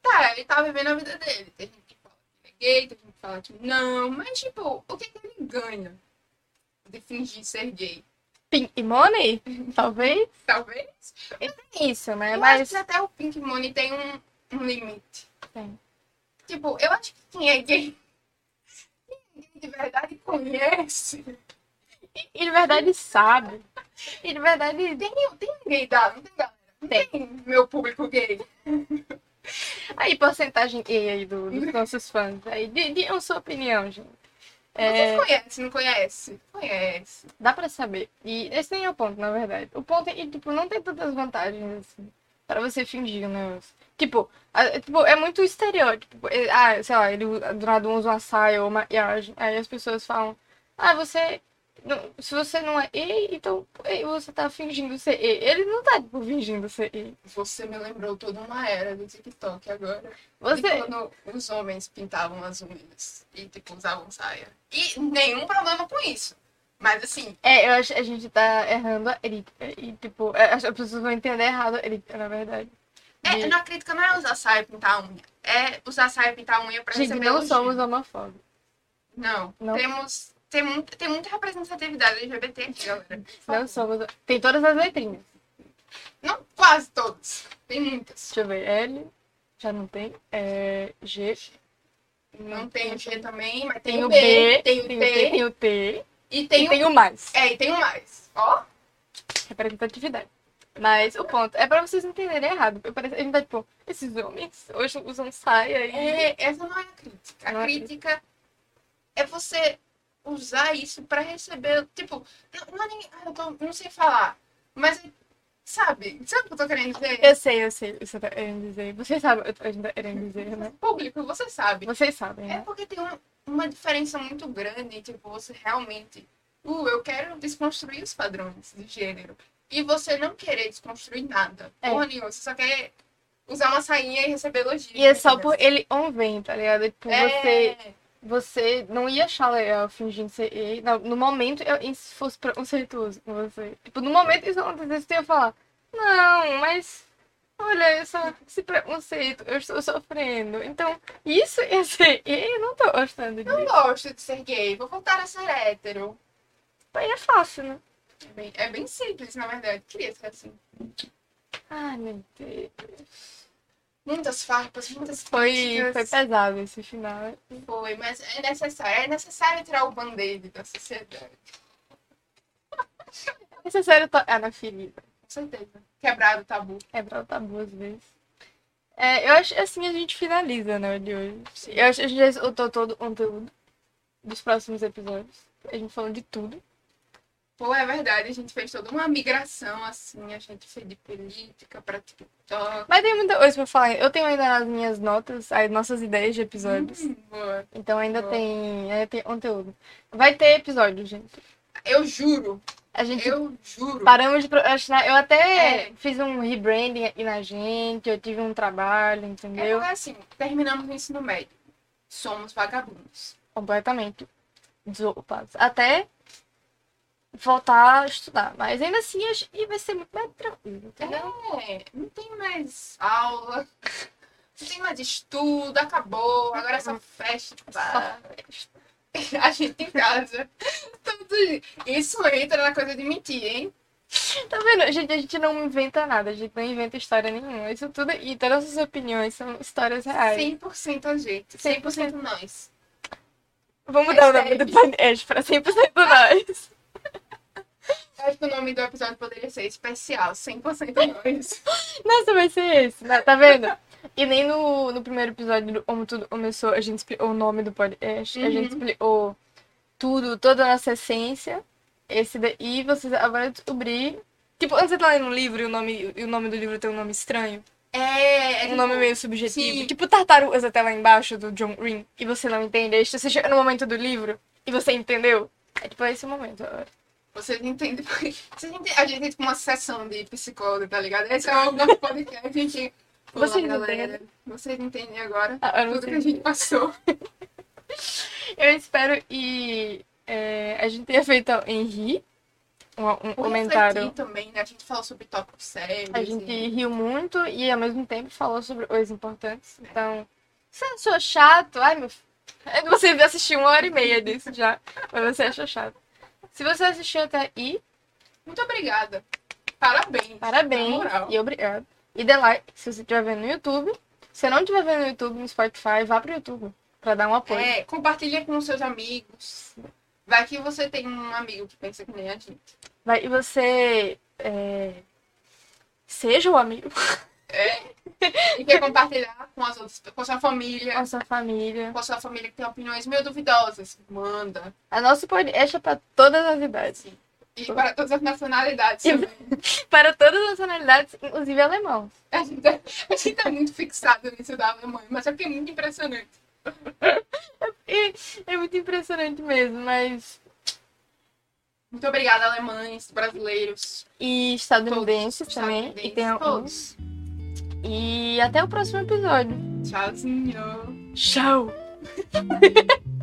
tá, ele tá vivendo a vida dele. Tem gente que fala que ele é gay, tem gente que fala que não. Mas, tipo, o que, que ele ganha de fingir ser gay? Pink Money? Talvez? Talvez. É isso, né? eu Mas. acho que até o Pink Money tem um, um limite. Tem. Tipo, eu acho que quem é gay, quem é gay de verdade conhece. E de verdade sabe. E de verdade. Tem, tem gay da, não tem galera? Não tem. meu público gay. Aí, porcentagem E aí do- dos nossos fãs. Aí, dê dê a sua opinião, gente. É, Vocês conhecem, não conhece? Conhece. dá pra saber. E esse nem é o ponto, na verdade. O ponto é que, tipo, não tem tantas vantagens, assim, pra você fingir o negócio. Tipo, a- tipo, é muito estereótipo. É, Ah, sei lá, ele do nada usa uma saia ou maquiagem. Aí as pessoas falam, ah, você. Não- se você não é E, então e você tá fingindo ser E. Ele não tá, tipo, fingindo ser E. Você me lembrou toda uma era do TikTok agora. Você. E quando os homens pintavam as unhas e, tipo, usavam saia. E nenhum problema com isso. Mas, assim, É, eu acho que a gente tá errando a crítica. E, tipo, é, as pessoas vão entender errado a crítica, na verdade. é, De- na crítica não é usar saia e pintar a unha. É usar saia e pintar a unha pra Gente, receber não somos homofóbicos. Não. Não. Temos... Tem, muito, tem muita representatividade LGBT aqui, galera. Não somos. Tem todas as letrinhas. Não, quase todos. Tem muitas. Deixa eu ver. L. Já não tem. É, G. Não tem o G também, mas tem, Tem o B, B. tem o Tem T, T. Tem o T. e E tem o... tem o mais. É, e tem o mais. Ó, Representatividade. Mas o ponto é pra vocês não entenderem errado. Eu parece, a gente tá tipo, esses homens hoje usam saia e. É, essa não é a crítica. A Não é crítica é você usar isso pra receber. Tipo, não, não é nem. ah, Eu tô- não sei falar. Mas, sabe? Sabe o que eu tô querendo dizer? Eu sei, eu sei você tá querendo dizer. Vocês sabem o que gente tá querendo dizer, né? <laughs> Público, você sabe. Vocês sabem, É né? porque tem um- uma diferença muito grande. Tipo, você realmente. Uh, eu quero desconstruir os padrões de gênero. E você não querer desconstruir nada. É. Porra nenhuma. Você só quer usar uma sainha e receber elogios. E é só por ele convém, tá ligado? Tipo, você. É. Você não ia achar legal fingindo ser gay. Não, no momento, eu, e se fosse preconceituoso com você. Tipo, no momento isso acontecesse, você ia falar, não, mas olha essa, esse preconceito, eu estou sofrendo. Então, isso ia ser gay, eu não tô gostando Não disso. gosto de ser gay. Vou voltar a ser hétero. Aí é fácil, né? É bem, é bem simples, na verdade. Queria ser assim. Ai, meu Deus. Muitas farpas, muitas Foi, foi pesado esse final. Foi, mas é necessário. É necessário tirar o band-aid da sociedade. É necessário tocar na ferida. Com certeza. Quebrar o tabu. Quebrar o tabu às vezes. É, eu acho assim a gente finaliza, né, de hoje. Eu acho que a gente já esgotou todo o conteúdo dos próximos episódios. A gente falou de tudo. Pô, é verdade, a gente fez toda uma migração, assim, a gente fez de política pra TikTok. Mas tem muita coisa pra falar. Eu tenho ainda nas minhas notas as nossas ideias de episódios. Hum, boa. Então ainda Boa. tem, ainda tem conteúdo. Vai ter episódio, gente. Eu juro, A gente eu juro. paramos de procrastinar. Eu até É. fiz um rebranding aqui na gente, eu tive um trabalho, É entendeu? porque, assim, terminamos o ensino médio. Somos vagabundos. Completamente desocupados. Até voltar a estudar. Mas ainda assim, acho que vai ser muito mais tranquilo, entendeu? É, não tem mais aula, não tem mais estudo, acabou, agora é só festa. Só <laughs> A gente em casa. Tudo- Isso entra na coisa de mentir, hein? Tá vendo? Gente, a gente não inventa nada, a gente não inventa história nenhuma. Isso tudo e todas as opiniões são histórias reais. 100% a gente, 100% nós. Vamos mudar o É nome do podcast pra 100% nós. Acho que o nome do episódio poderia ser especial, 100% nós. <laughs> Nossa, vai ser esse, né? Tá vendo? E nem no, no primeiro episódio do Como Tudo Começou, a gente explicou o nome do podcast, a gente Uhum. explicou tudo, toda a nossa essência. Esse daí vocês agora descobrir. Tipo, quando você tá lendo um livro e o nome, e o nome do livro tem um nome estranho, É, é um nome meio subjetivo, sim. tipo Tartarugas até lá embaixo do John Green, e você não entende, aí você chega no momento do livro e você entendeu. É tipo esse momento agora. Vocês entendem? Vocês entendem? A gente tem tipo uma sessão de psicólogo, tá ligado? Esse é o nosso podcast. A gente. Olá, Vocês galera. entendem? Vocês entendem agora Ah, tudo sei. que a gente passou. Eu espero que é, a gente tenha feito em rir um, um comentário. também, né? A gente falou sobre tópicos sérios. A gente e- riu muito e ao mesmo tempo falou sobre coisas importantes. Então, você achou chato? Ai, meu. Você assistiu uma hora e meia disso já, mas você achou chato. Se você assistiu até aí, Muito obrigada. Parabéns. Parabéns e obrigado. E dê like se você estiver vendo no YouTube. Se não estiver vendo no YouTube, no Spotify, vá pro YouTube pra dar um apoio. É, compartilha com seus amigos. Vai que você tem um amigo que pensa que nem a gente. Vai, e você é, seja o amigo <laughs> <laughs> E quer compartilhar com as outras, com a sua família, com a sua família. com a sua família que tem opiniões meio duvidosas. Manda. A nossa podcast é para todas as idades. Assim. E para todas as nacionalidades E- também. <laughs> Para todas as nacionalidades, inclusive alemão. A gente, tá, a gente tá muito fixado nisso da Alemanha, mas é porque é muito impressionante. E é muito impressionante mesmo, mas. Muito obrigada, alemães, brasileiros, E estadunidenses todos, também. E tem alguns. todos. E até o próximo episódio. Tchauzinho. Tchau! <laughs>